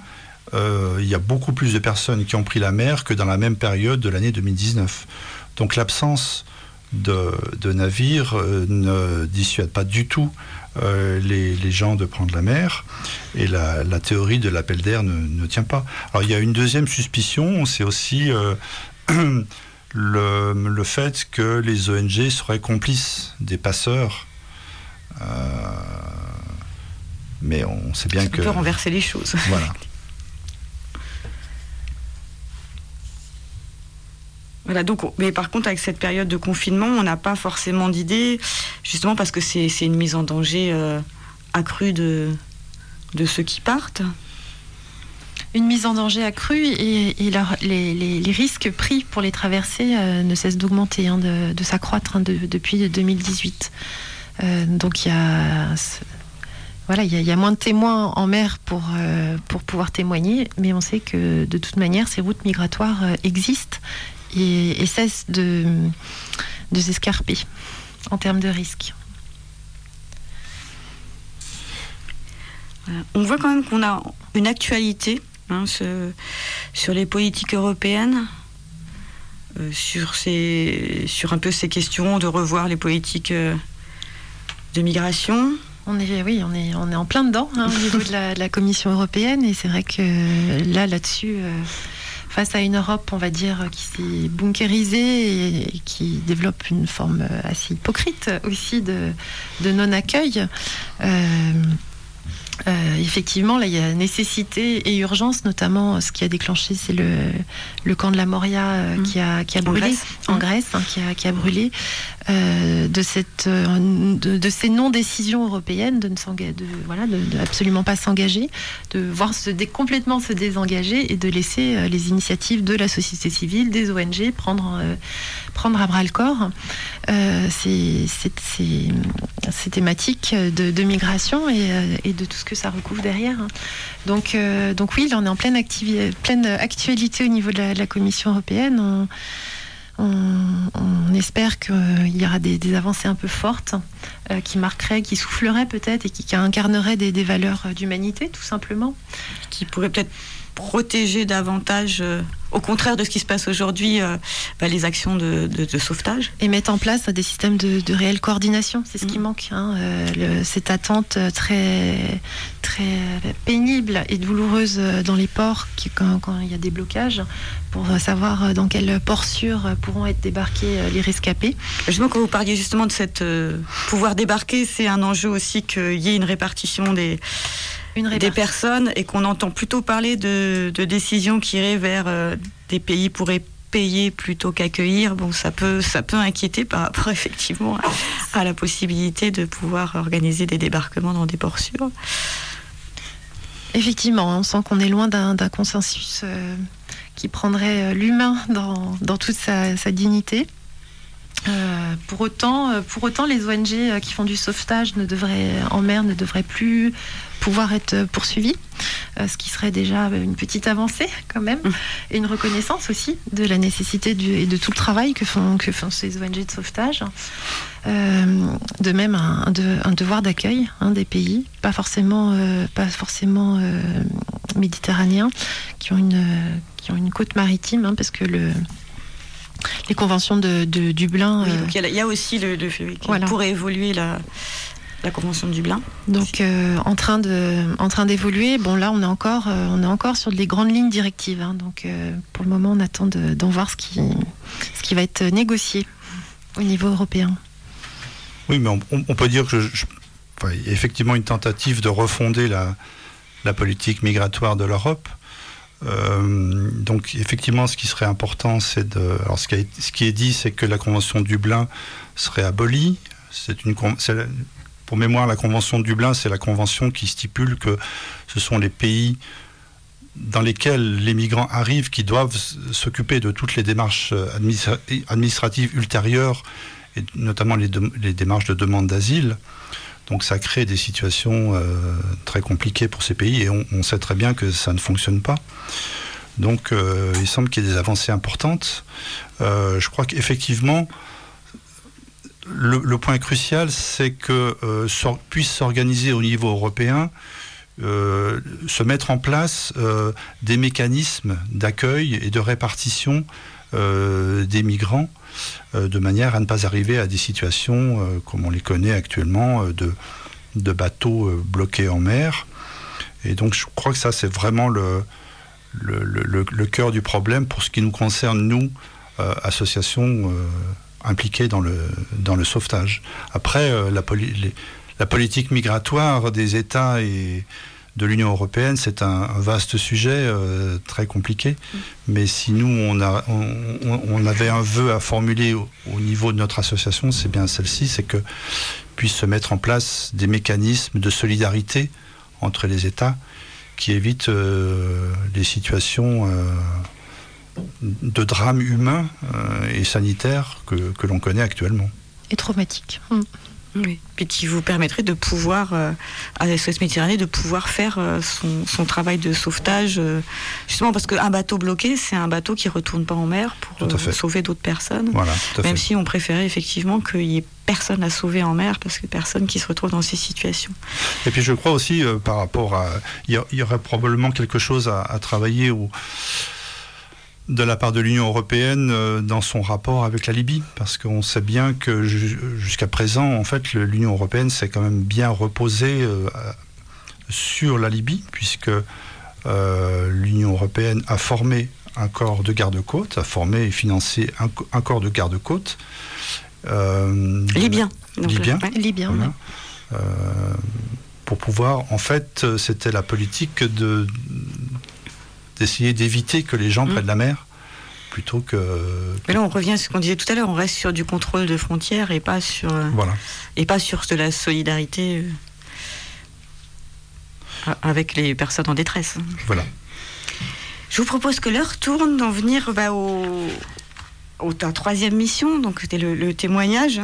euh, il y a beaucoup plus de personnes qui ont pris la mer que dans la même période de l'année 2019. Donc l'absence de, navires euh, ne dissuade pas du tout les, gens de prendre la mer et la, théorie de l'appel d'air ne, tient pas. Alors il y a une deuxième suspicion, c'est aussi *clears throat* le, fait que les ONG seraient complices des passeurs. Mais on sait bien que. On peut renverser les choses. Voilà. Voilà, donc, mais par contre, avec cette période de confinement, on n'a pas forcément d'idée, justement parce que c'est une mise en danger euh, accrue de, de ceux qui partent. Une mise en danger accrue et, les, les, risques pris pour les traverser euh, ne cessent d'augmenter, hein, de, de s'accroître hein, depuis 2018. Euh, donc il y a voilà, il y, a moins de témoins en mer pour, euh, pour pouvoir témoigner, mais on sait que de toute manière, ces routes migratoires euh, existent et, cessent de, s'escarper en termes de risques. On voit quand même qu'on a une actualité hein, sur les politiques européennes, euh, sur un peu ces questions de revoir les politiques de migration, On est, oui, on est, on est en plein dedans hein, au niveau de la, Commission européenne et c'est vrai que là, là-dessus, euh, face à une Europe, on va dire, qui s'est bunkérisée et, qui développe une forme assez hypocrite aussi de, de non-accueil. Euh, euh, effectivement, là, il y a nécessité et urgence, notamment ce qui a déclenché, c'est le, le camp de la Moria euh, mmh. qui, a, qui a brûlé en Grèce, hein, qui, a, qui, a, brûlé, euh, de, cette, de, ces non-décisions européennes, de ne de, voilà, de, absolument pas s'engager, de voir se complètement se désengager et de laisser les initiatives de la société civile, des ONG prendre, prendre à bras le corps ces, ces, thématiques de, migration et, de tout ce que ça recouvre derrière. Hein. Donc, euh, donc oui, là, on est en pleine, pleine actualité au niveau de la, Commission européenne. Espère qu'il y aura des, avancées un peu fortes euh, qui marqueraient, qui souffleraient peut-être et qui, incarneraient des, des valeurs d'humanité, tout simplement. Qui pourraient peut-être protéger davantage, euh, au contraire de ce qui se passe aujourd'hui, euh, bah, les actions de, sauvetage. Et mettre en place des systèmes de, réelle coordination, c'est ce qui mm. manque. Hein, euh, cette attente très, très pénible et douloureuse dans les ports quand, il y a des blocages pour savoir dans quel port sûr pourront être débarqués les rescapés. Justement, quand vous parliez justement de cette pouvoir débarquer, c'est un enjeu aussi qu'il y ait une répartition des des personnes et qu'on entend plutôt parler de, décisions qui iraient vers euh, des pays pourraient payer plutôt qu'accueillir, bon, ça peut, ça peut inquiéter par rapport *laughs* effectivement à, la possibilité de pouvoir organiser des débarquements dans des ports sûrs. Effectivement, on sent qu'on est loin d'un consensus euh, qui prendrait euh, l'humain dans, toute sa, dignité. pour, autant, pour autant, les ONG qui font du sauvetage ne devraient, en mer ne devraient plus pouvoir être poursuivi, euh, ce qui serait déjà une petite avancée quand même, mmh. et une reconnaissance aussi de la nécessité du, et de tout le travail que font, que font ces ONG de sauvetage. Euh, de même un, un devoir d'accueil hein, des pays, pas forcément, euh, pas forcément méditerranéens, qui ont une, qui ont une côte maritime, hein, parce que le, les conventions de, Dublin. il y, a aussi le, le pourrait évoluer la, la Convention de Dublin. Donc euh, en train de, en train d'évoluer. Bon là on est encore, euh, on est encore sur les grandes lignes directives. Hein. donc euh, pour le moment on attend d'en voir ce qui, ce qui va être négocié au niveau européen. Oui, mais on, peut dire que je, il y a effectivement une tentative de refonder la, la politique migratoire de l'Europe. donc effectivement, ce qui serait important, c'est de. Alors ce qui, ce qui est dit, c'est que la convention de Dublin serait abolie. C'est une, pour mémoire, la Convention de Dublin, c'est la convention qui stipule que ce sont les pays dans lesquels les migrants arrivent qui doivent s'occuper de toutes les démarches euh, administratives ultérieures, et notamment les, démarches de demande d'asile. Donc ça crée des situations euh, très compliquées pour ces pays et on, sait très bien que ça ne fonctionne pas. Donc euh, il semble qu'il y ait des avancées importantes. je crois qu'effectivement, le, point crucial, c'est que euh, puisse s'organiser au niveau européen, euh, se mettre en place euh, des mécanismes d'accueil et de répartition des migrants, de manière à ne pas arriver à des situations comme on les connaît actuellement, de, bateaux bloqués en mer. Et donc je crois que ça, c'est vraiment le, cœur du problème pour ce qui nous concerne, nous, associations impliqués dans le, dans le sauvetage. Après, euh, la, politique migratoire des États et de l'Union européenne, c'est un, vaste sujet euh, très compliqué. Mais si nous, on, a, on, avait un vœu à formuler au, niveau de notre association, c'est bien celle-ci, c'est que puissent se mettre en place des mécanismes de solidarité entre les États qui évitent euh, les situations de drames humains euh, et sanitaires que, l'on connaît actuellement. Et traumatiques. Mm. Oui, puis qui vous permettrait de pouvoir, euh, à SOS Méditerranée, de pouvoir faire euh, son, travail de sauvetage, justement parce qu'un bateau bloqué, c'est un bateau qui ne retourne pas en mer pour sauver d'autres personnes. Voilà, Même si on préférait effectivement qu'il n'y ait personne à sauver en mer, parce que personne qui se retrouve dans ces situations. Et puis je crois aussi, par rapport à... Il y, aurait probablement quelque chose à, à travailler où de la part de l'Union européenne euh, dans son rapport avec la Libye, parce qu'on sait bien que jusqu'à présent, en fait, l'Union européenne s'est quand même bien reposée euh, sur la Libye, puisque euh, l'Union européenne a formé un corps de garde-côte, a formé et financé un, corps de garde-côte. Libyen. Libyen. Libyen. pour pouvoir, en fait, c'était la politique de d'essayer d'éviter que les gens mm. prennent la mer plutôt que. Mais là, on revient à ce qu'on disait tout à l'heure. On reste sur du contrôle de frontières et pas sur. Euh, voilà. Et pas sur de la solidarité euh, avec les personnes en détresse. Voilà. Je vous propose que l'heure tourne d'en venir bah, au, au troisième mission, donc c'était le, témoignage.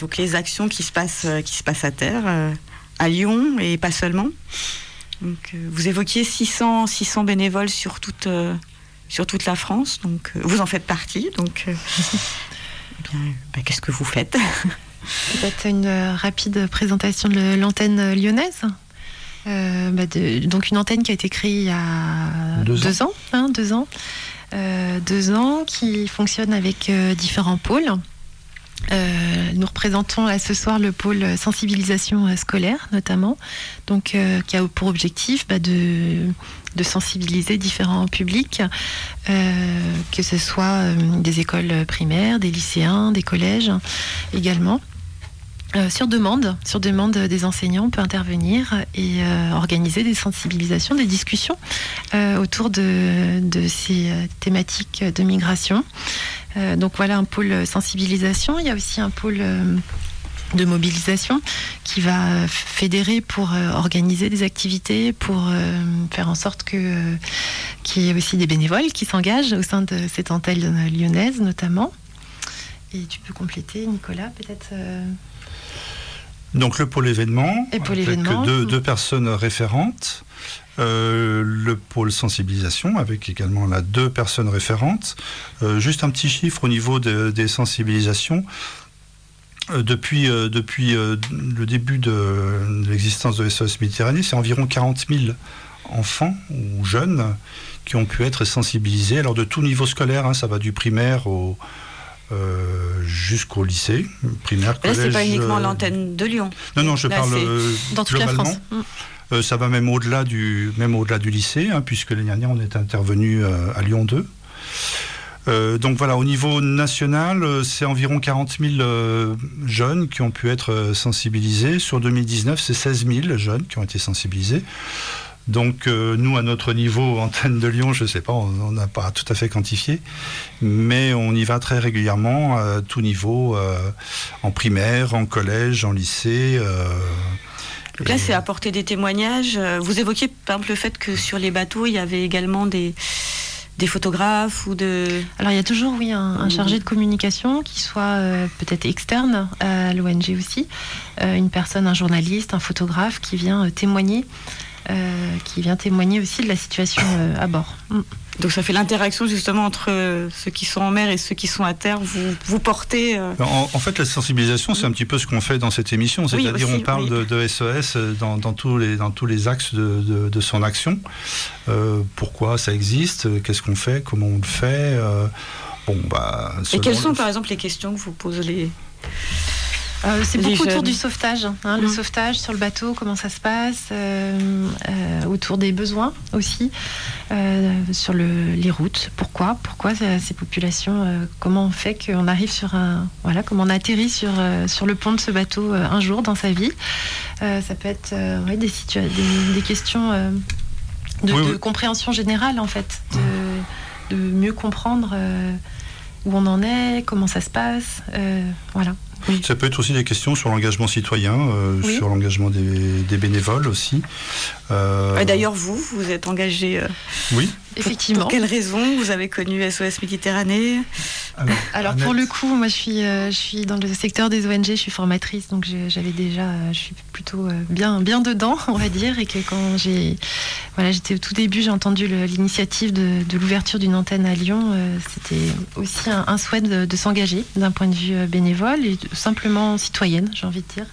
Donc les actions qui se passent, euh, qui se passent à terre, à Lyon et pas seulement. Donc, vous évoquiez 600, 600 bénévoles sur toute, sur toute la France. Donc, euh, vous en faites partie. Donc, euh, *laughs* bah, qu'est-ce que vous faites? Peut-être une euh, rapide présentation de l'antenne lyonnaise. Bah, donc une antenne qui a été créée il y a deux, ans, hein, deux ans, deux ans, qui fonctionne avec différents pôles. Nous représentons ce soir le pôle sensibilisation scolaire notamment, donc qui a pour objectif bah, de sensibiliser différents publics, euh, que ce soit euh, des écoles primaires, des lycéens, des collèges également. Euh, sur demande, sur demande des enseignants, on peut intervenir et organiser des sensibilisations, des discussions autour de, ces thématiques de migration. Donc voilà un pôle sensibilisation. Il y a aussi un pôle de mobilisation qui va fédérer pour euh, organiser des activités, pour euh, faire en sorte que qu'il y ait aussi des bénévoles qui s'engagent au sein de cette antenne lyonnaise notamment. Et tu peux compléter, Nicolas, peut-être. Euh, Donc le pôle événement, et pôle événement. Deux, deux, personnes référentes. Le pôle sensibilisation avec également là deux personnes référentes. juste un petit chiffre au niveau des sensibilisations. Euh, depuis, euh, depuis euh, le début de, l'existence de SOS Méditerranée, c'est environ 40 000 enfants ou jeunes qui ont pu être sensibilisés, alors de tout niveau scolaire, hein, ça va du primaire au, jusqu'au lycée, primaire, collège. Là, c'est pas uniquement l'antenne de Lyon. Non, non, je parle dans toute globalement. La France. Mm. ça va même au-delà du, au-delà du lycée, hein, puisque l'année dernière, on est intervenu à Lyon 2. Euh, donc voilà, au niveau national, euh, c'est environ 40 000 euh, jeunes qui ont pu être sensibilisés. Sur 2019, c'est 16 000 jeunes qui ont été sensibilisés. Donc nous, à notre niveau, *laughs* antenne de Lyon, je ne sais pas, on n'a pas tout à fait quantifié, mais on y va très régulièrement à tout niveau, en primaire, en collège, en lycée. Donc là, c'est apporter des témoignages. Vous évoquiez par exemple le fait que sur les bateaux, il y avait également des, photographes ou de... Alors il y a toujours, oui, un, chargé de communication qui soit euh, peut-être externe à l'ONG aussi, euh, une personne, un journaliste, un photographe qui vient euh, témoigner, qui vient témoigner aussi de la situation à bord. Donc ça fait l'interaction justement entre euh, ceux qui sont en mer et ceux qui sont à terre. Vous, vous portez. Euh, en, fait, la sensibilisation, c'est un petit peu ce qu'on fait dans cette émission. C'est-à-dire, on parle de, SOS euh, dans, tous les, dans tous les axes de, son action. pourquoi ça existe Qu'est-ce qu'on fait Comment on le fait Bon, bah. Et quelles sont, par exemple, les questions que vous posez les euh, c'est beaucoup autour du sauvetage, hein, le mmh. sauvetage sur le bateau, comment ça se passe, euh, euh, autour des besoins aussi, sur les routes. Pourquoi Pourquoi ces populations Comment on fait qu'on arrive sur un, voilà, comment on atterrit sur sur le pont de ce bateau un jour dans sa vie Ça peut être des, des, questions de, compréhension générale en fait, de, de mieux comprendre où on en est, comment ça se passe, voilà. Ça peut être aussi des questions sur l'engagement citoyen, euh, sur l'engagement des, bénévoles aussi. Euh, d'ailleurs, vous, vous êtes engagé. Euh, oui. Effectivement. Pour quelles raisons vous avez connu SOS Méditerranée Alors, pour le coup, moi je suis, je suis dans le secteur des ONG, je suis formatrice, donc j'avais déjà, je suis plutôt bien, bien dedans, *laughs* on va dire, et que quand j'ai, voilà, j'étais au tout début, j'ai entendu l'initiative de, l'ouverture d'une antenne à Lyon, c'était aussi un, souhait de, de s'engager d'un point de vue bénévole et simplement citoyenne, j'ai envie de dire,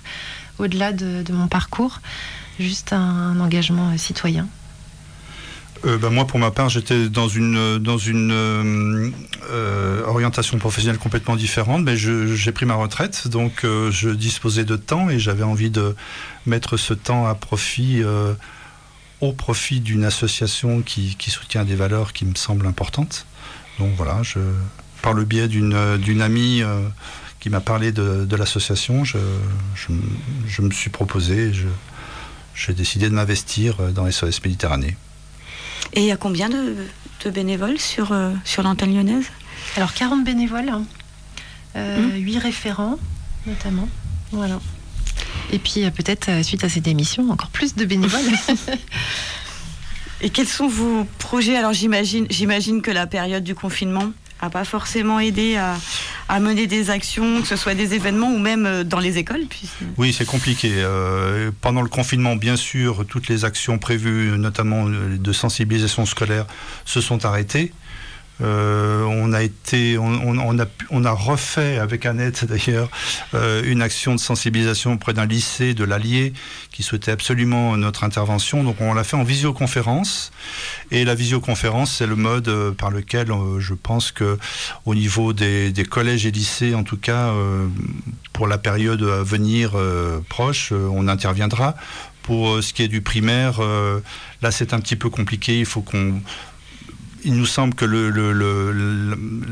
au-delà de, mon parcours, juste un, engagement citoyen. euh, bah, moi, pour ma part, j'étais dans une, dans une euh, euh, orientation professionnelle complètement différente, mais j'ai pris ma retraite, donc je disposais de temps et j'avais envie de mettre ce temps à profit, au profit d'une association qui, soutient des valeurs qui me semblent importantes. Donc voilà, par le biais d'une amie qui m'a parlé de, l'association, je, je, me suis proposé, j'ai décidé de m'investir dans SOS Méditerranée. Et il y a combien de, bénévoles sur, euh, sur l'antenne lyonnaise? Alors 40 bénévoles, 8 hein. euh, hmm. référents notamment. Voilà. Et puis euh, peut-être suite à cette émission, encore plus de bénévoles. *laughs* *laughs* Et quels sont vos projets? Alors j'imagine, j'imagine que la période du confinement n'a pas forcément aidé à, à, mener des actions, que ce soit des événements ou même euh, dans les écoles Oui, c'est compliqué. Euh, pendant le confinement, bien sûr, toutes les actions prévues, notamment euh, de sensibilisation scolaire, se sont arrêtées. Euh, on a été, on, a, refait avec Annette d'ailleurs euh, une action de sensibilisation auprès d'un lycée de l'Allier qui souhaitait absolument notre intervention. Donc on l'a fait en visioconférence. Et la visioconférence, c'est le mode euh, par lequel je pense que au niveau des, collèges et lycées, en tout cas pour la période à venir proche, on interviendra. Pour ce qui est du primaire, là c'est un petit peu compliqué. Il faut qu'on il nous semble que le,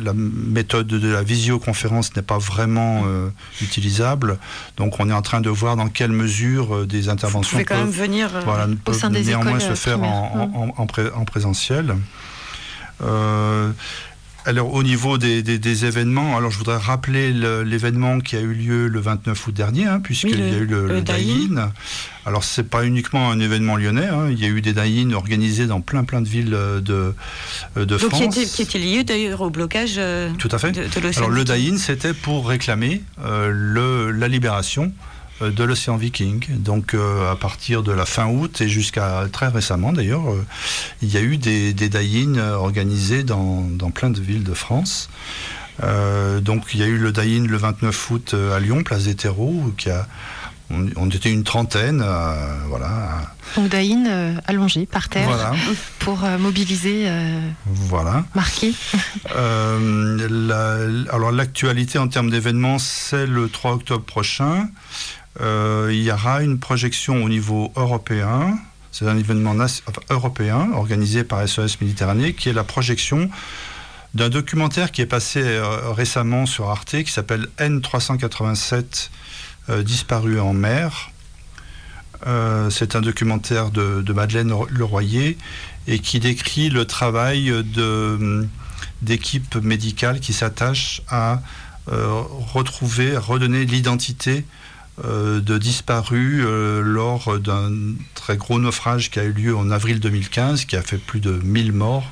la méthode de la visioconférence n'est pas vraiment euh, utilisable. Donc on est en train de voir dans quelle mesure euh, des interventions peuvent, quand même venir euh, au sein des néanmoins se faire en, en, présentiel. Alors au niveau des, événements, alors je voudrais rappeler l'événement qui a eu lieu le 29 août dernier, hein, puisqu'il y a eu le, le, Alors, Alors c'est pas uniquement un événement lyonnais, hein. il y a eu des DAIN organisés dans plein plein de villes euh, de, euh, France. Qui était, qui était lié d'ailleurs au blocage euh, Tout à fait. de, de Alors le DAIN c'était pour réclamer le, la libération de l'océan Viking. Donc euh, à partir de la fin août et jusqu'à très récemment d'ailleurs, euh, il y a eu des, des organisés dans, plein de villes de France. donc il y a eu le daïn le 29 août à Lyon, place des terreaux, qui a on, était une trentaine, voilà. Donc Daïn allongé par terre *laughs* pour mobiliser, voilà. marquer. *laughs* alors l'actualité en termes d'événements, c'est le 3 octobre prochain. Euh, il y aura une projection au niveau européen. C'est un événement européen organisé par SOS Méditerranée qui est la projection d'un documentaire qui est passé euh, récemment sur Arte qui s'appelle N387 euh, disparu en mer. c'est un documentaire de, de, Madeleine Leroyer et qui décrit le travail d'équipes médicales qui s'attachent à retrouver, redonner l'identité de disparus euh, lors d'un très gros naufrage qui a eu lieu en avril 2015, qui a fait plus de 1000 morts.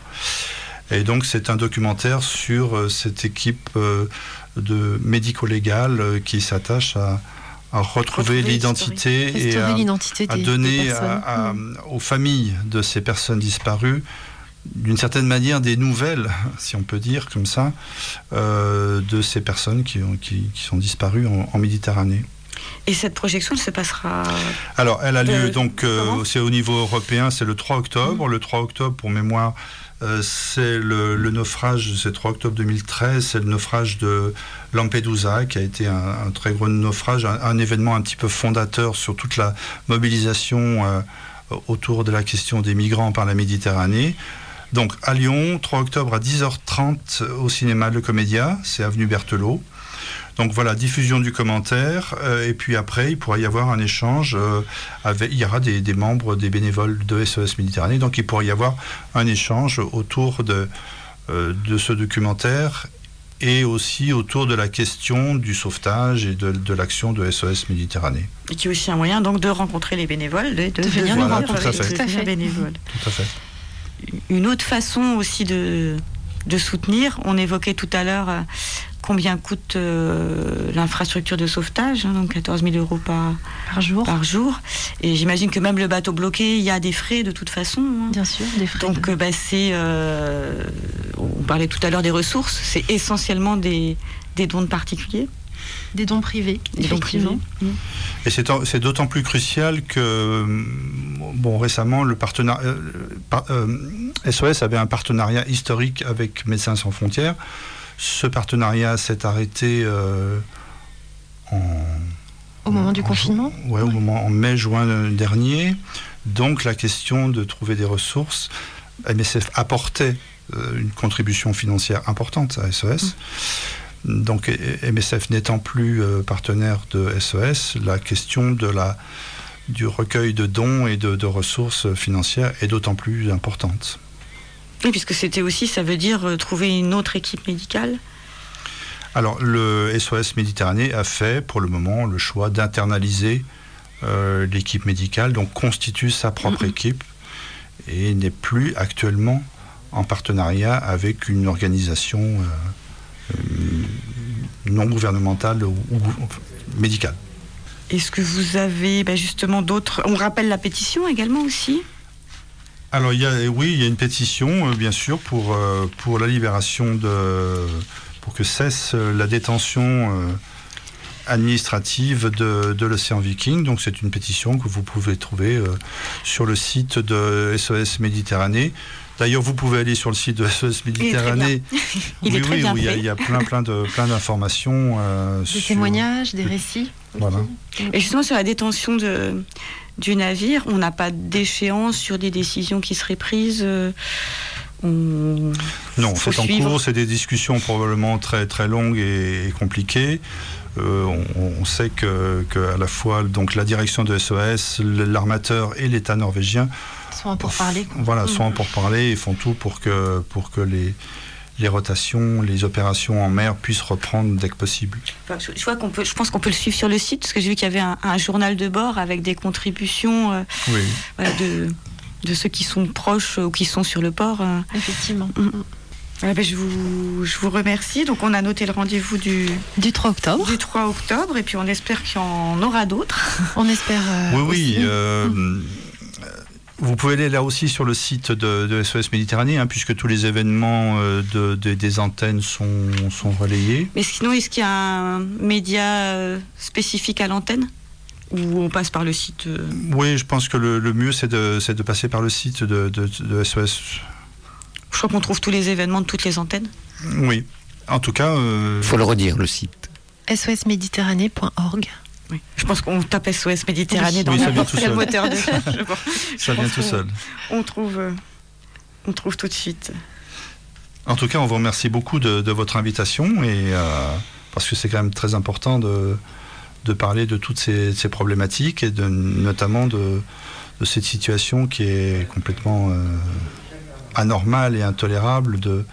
Et donc c'est un documentaire sur euh, cette équipe de médico-légale qui s'attache à, retrouver, l'identité et à, donner mm. aux familles de ces personnes disparues d'une certaine manière des nouvelles, si on peut dire comme ça, de ces personnes qui, sont disparues en Méditerranée. Et cette projection se passera. Alors, elle a lieu donc, euh, c'est au niveau européen, c'est le 3 octobre. Le 3 octobre, pour mémoire, euh, c'est le, naufrage, c'est 3 octobre 2013, c'est le naufrage de Lampedusa, qui a été un, très gros naufrage, un, événement un petit peu fondateur sur toute la mobilisation euh, autour de la question des migrants par la Méditerranée. Donc à Lyon, 3 octobre à 10h30 au cinéma Le Comédia, c'est avenue Berthelot. Donc voilà, diffusion du commentaire, euh, et puis après, il pourrait y avoir un échange, euh, avec, il y aura des, membres, des bénévoles de SOS Méditerranée, donc il pourrait y avoir un échange autour de, euh, de ce documentaire et aussi autour de la question du sauvetage et de, l'action de SOS Méditerranée. Et qui est aussi un moyen donc de rencontrer les bénévoles, de, de, venir nous rencontrer, tout à fait. bénévoles. Tout à fait. Une autre façon aussi de, de soutenir, on évoquait tout à l'heure combien coûte euh, l'infrastructure de sauvetage, hein, donc 14 000 euros par, par jour. Par jour. Et j'imagine que même le bateau bloqué, il y a des frais de toute façon. Hein. Bien sûr, des frais. Donc, bah, c'est. Euh, on parlait tout à l'heure des ressources, c'est essentiellement des, des dons de particuliers. Des dons privés, effectivement. Et c'est d'autant plus crucial que, bon, récemment, le partenariat, SOS avait un partenariat historique avec Médecins sans frontières. Ce partenariat s'est arrêté en, au moment du confinement Oui, au moment en mai-juin dernier. Donc la question de trouver des ressources, MSF apportait une contribution financière importante à SOS. Donc MSF n'étant plus euh, partenaire de SOS, la question de la, du recueil de dons et de, ressources financières est d'autant plus importante. Oui, puisque c'était aussi, ça veut dire euh, trouver une autre équipe médicale. Alors le SOS Méditerranée a fait pour le moment le choix d'internaliser euh, l'équipe médicale, donc constitue sa propre équipe et n'est plus actuellement en partenariat avec une organisation euh, non gouvernementale ou, médicale. Est-ce que vous avez bah, justement d'autres... On rappelle la pétition également aussi? Alors il y a, oui, il y a une pétition, euh, bien sûr, pour, euh, pour la libération de... pour que cesse la détention administrative de, de l'océan Viking. Donc c'est une pétition que vous pouvez trouver sur le site de SOS Méditerranée. D'ailleurs, vous pouvez aller sur le site de SOS Méditerranée. Il est très *laughs* bien où il y, a, plein, plein de plein d'informations. Euh, des témoignages, des récits. Voilà. Et justement sur la détention de, du navire, on n'a pas d'échéance sur des décisions qui seraient prises. Euh, non, c'est en cours, c'est des discussions probablement très très longues et, compliquées. Euh, on, sait que, que, à la fois donc la direction de SOS, l'armateur et l'État norvégien sont pour parler. Voilà, sont pour parler et font tout pour que, pour que les, les rotations, les opérations en mer puissent reprendre dès que possible. Je, vois qu'on peut, je pense qu'on peut le suivre sur le site, parce que j'ai vu qu'il y avait un, journal de bord avec des contributions euh, de, de ceux qui sont proches ou qui sont sur le port. Euh. Effectivement. Mm. Ben, je, vous, je vous remercie. Donc, on a noté le rendez-vous du, du 3 octobre. Du 3 octobre, et puis on espère qu'il y en aura d'autres. On espère. Euh, oui, oui. Vous pouvez aller là aussi sur le site de, SOS Méditerranée, hein, puisque tous les événements euh, de, des antennes sont, sont, relayés. Mais sinon, est-ce qu'il y a un média euh, spécifique à l'antenne? Ou on passe par le site euh? Oui, je pense que le, mieux, c'est de, de, passer par le site de, SOS. Je crois qu'on trouve tous les événements de toutes les antennes. Oui. En tout cas. Il faut le redire, le site. sosméditerranée.org. Je pense qu'on tape SOS Méditerranée dans n'importe quel moteur de *laughs* Ça vient tout seul. On trouve, euh, on trouve tout de suite. En tout cas, on vous remercie beaucoup de, votre invitation et euh, parce que c'est quand même très important de, de parler de toutes ces, problématiques et de, notamment de, de, cette situation qui est complètement euh, anormale et intolérable de,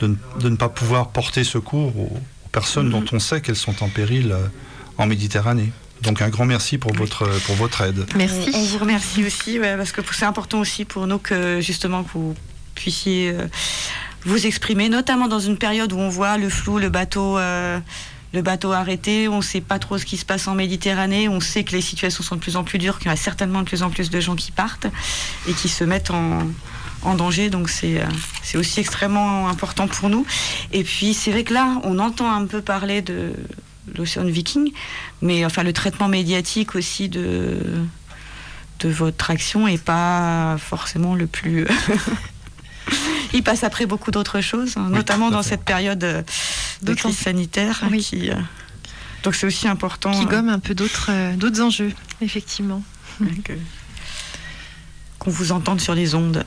de, ne pas pouvoir porter secours aux, personnes mm-hmm. dont on sait qu'elles sont en péril en Méditerranée. Donc un grand merci pour votre, pour votre aide. Merci. On vous remercie aussi, parce que c'est important aussi pour nous que justement que vous puissiez euh, vous exprimer, notamment dans une période où on voit le flou, le bateau. Euh, le bateau arrêté, on ne sait pas trop ce qui se passe en Méditerranée, on sait que les situations sont de plus en plus dures, qu'il y a certainement de plus en plus de gens qui partent et qui se mettent en, en danger, donc c'est euh, c'est aussi extrêmement important pour nous. Et puis c'est vrai que là, on entend un peu parler de, l'Océan Viking, mais enfin le traitement médiatique aussi de de votre action est pas forcément le plus. *laughs* Il passe après beaucoup d'autres choses, hein, notamment dans cette période euh, de crise sanitaire. Qui, euh, donc c'est aussi important. Qui gomme un peu d'autres d'autres enjeux, effectivement. Qu'on vous entende sur les ondes.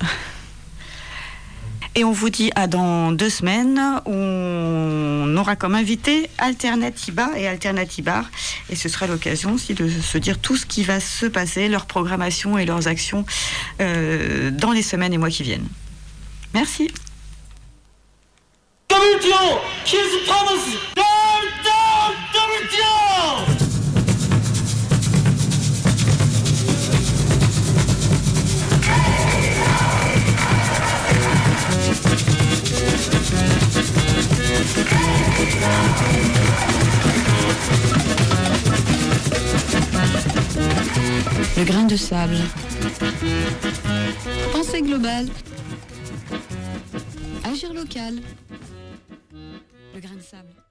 Et on vous dit à dans deux semaines on aura comme invité Alternatiba et Alternatibar. Et ce sera l'occasion aussi de se dire tout ce qui va se passer, leur programmation et leurs actions euh, dans les semaines et mois qui viennent. Merci. Le grain de sable. Pensée globale. Agir local. Le grain de sable.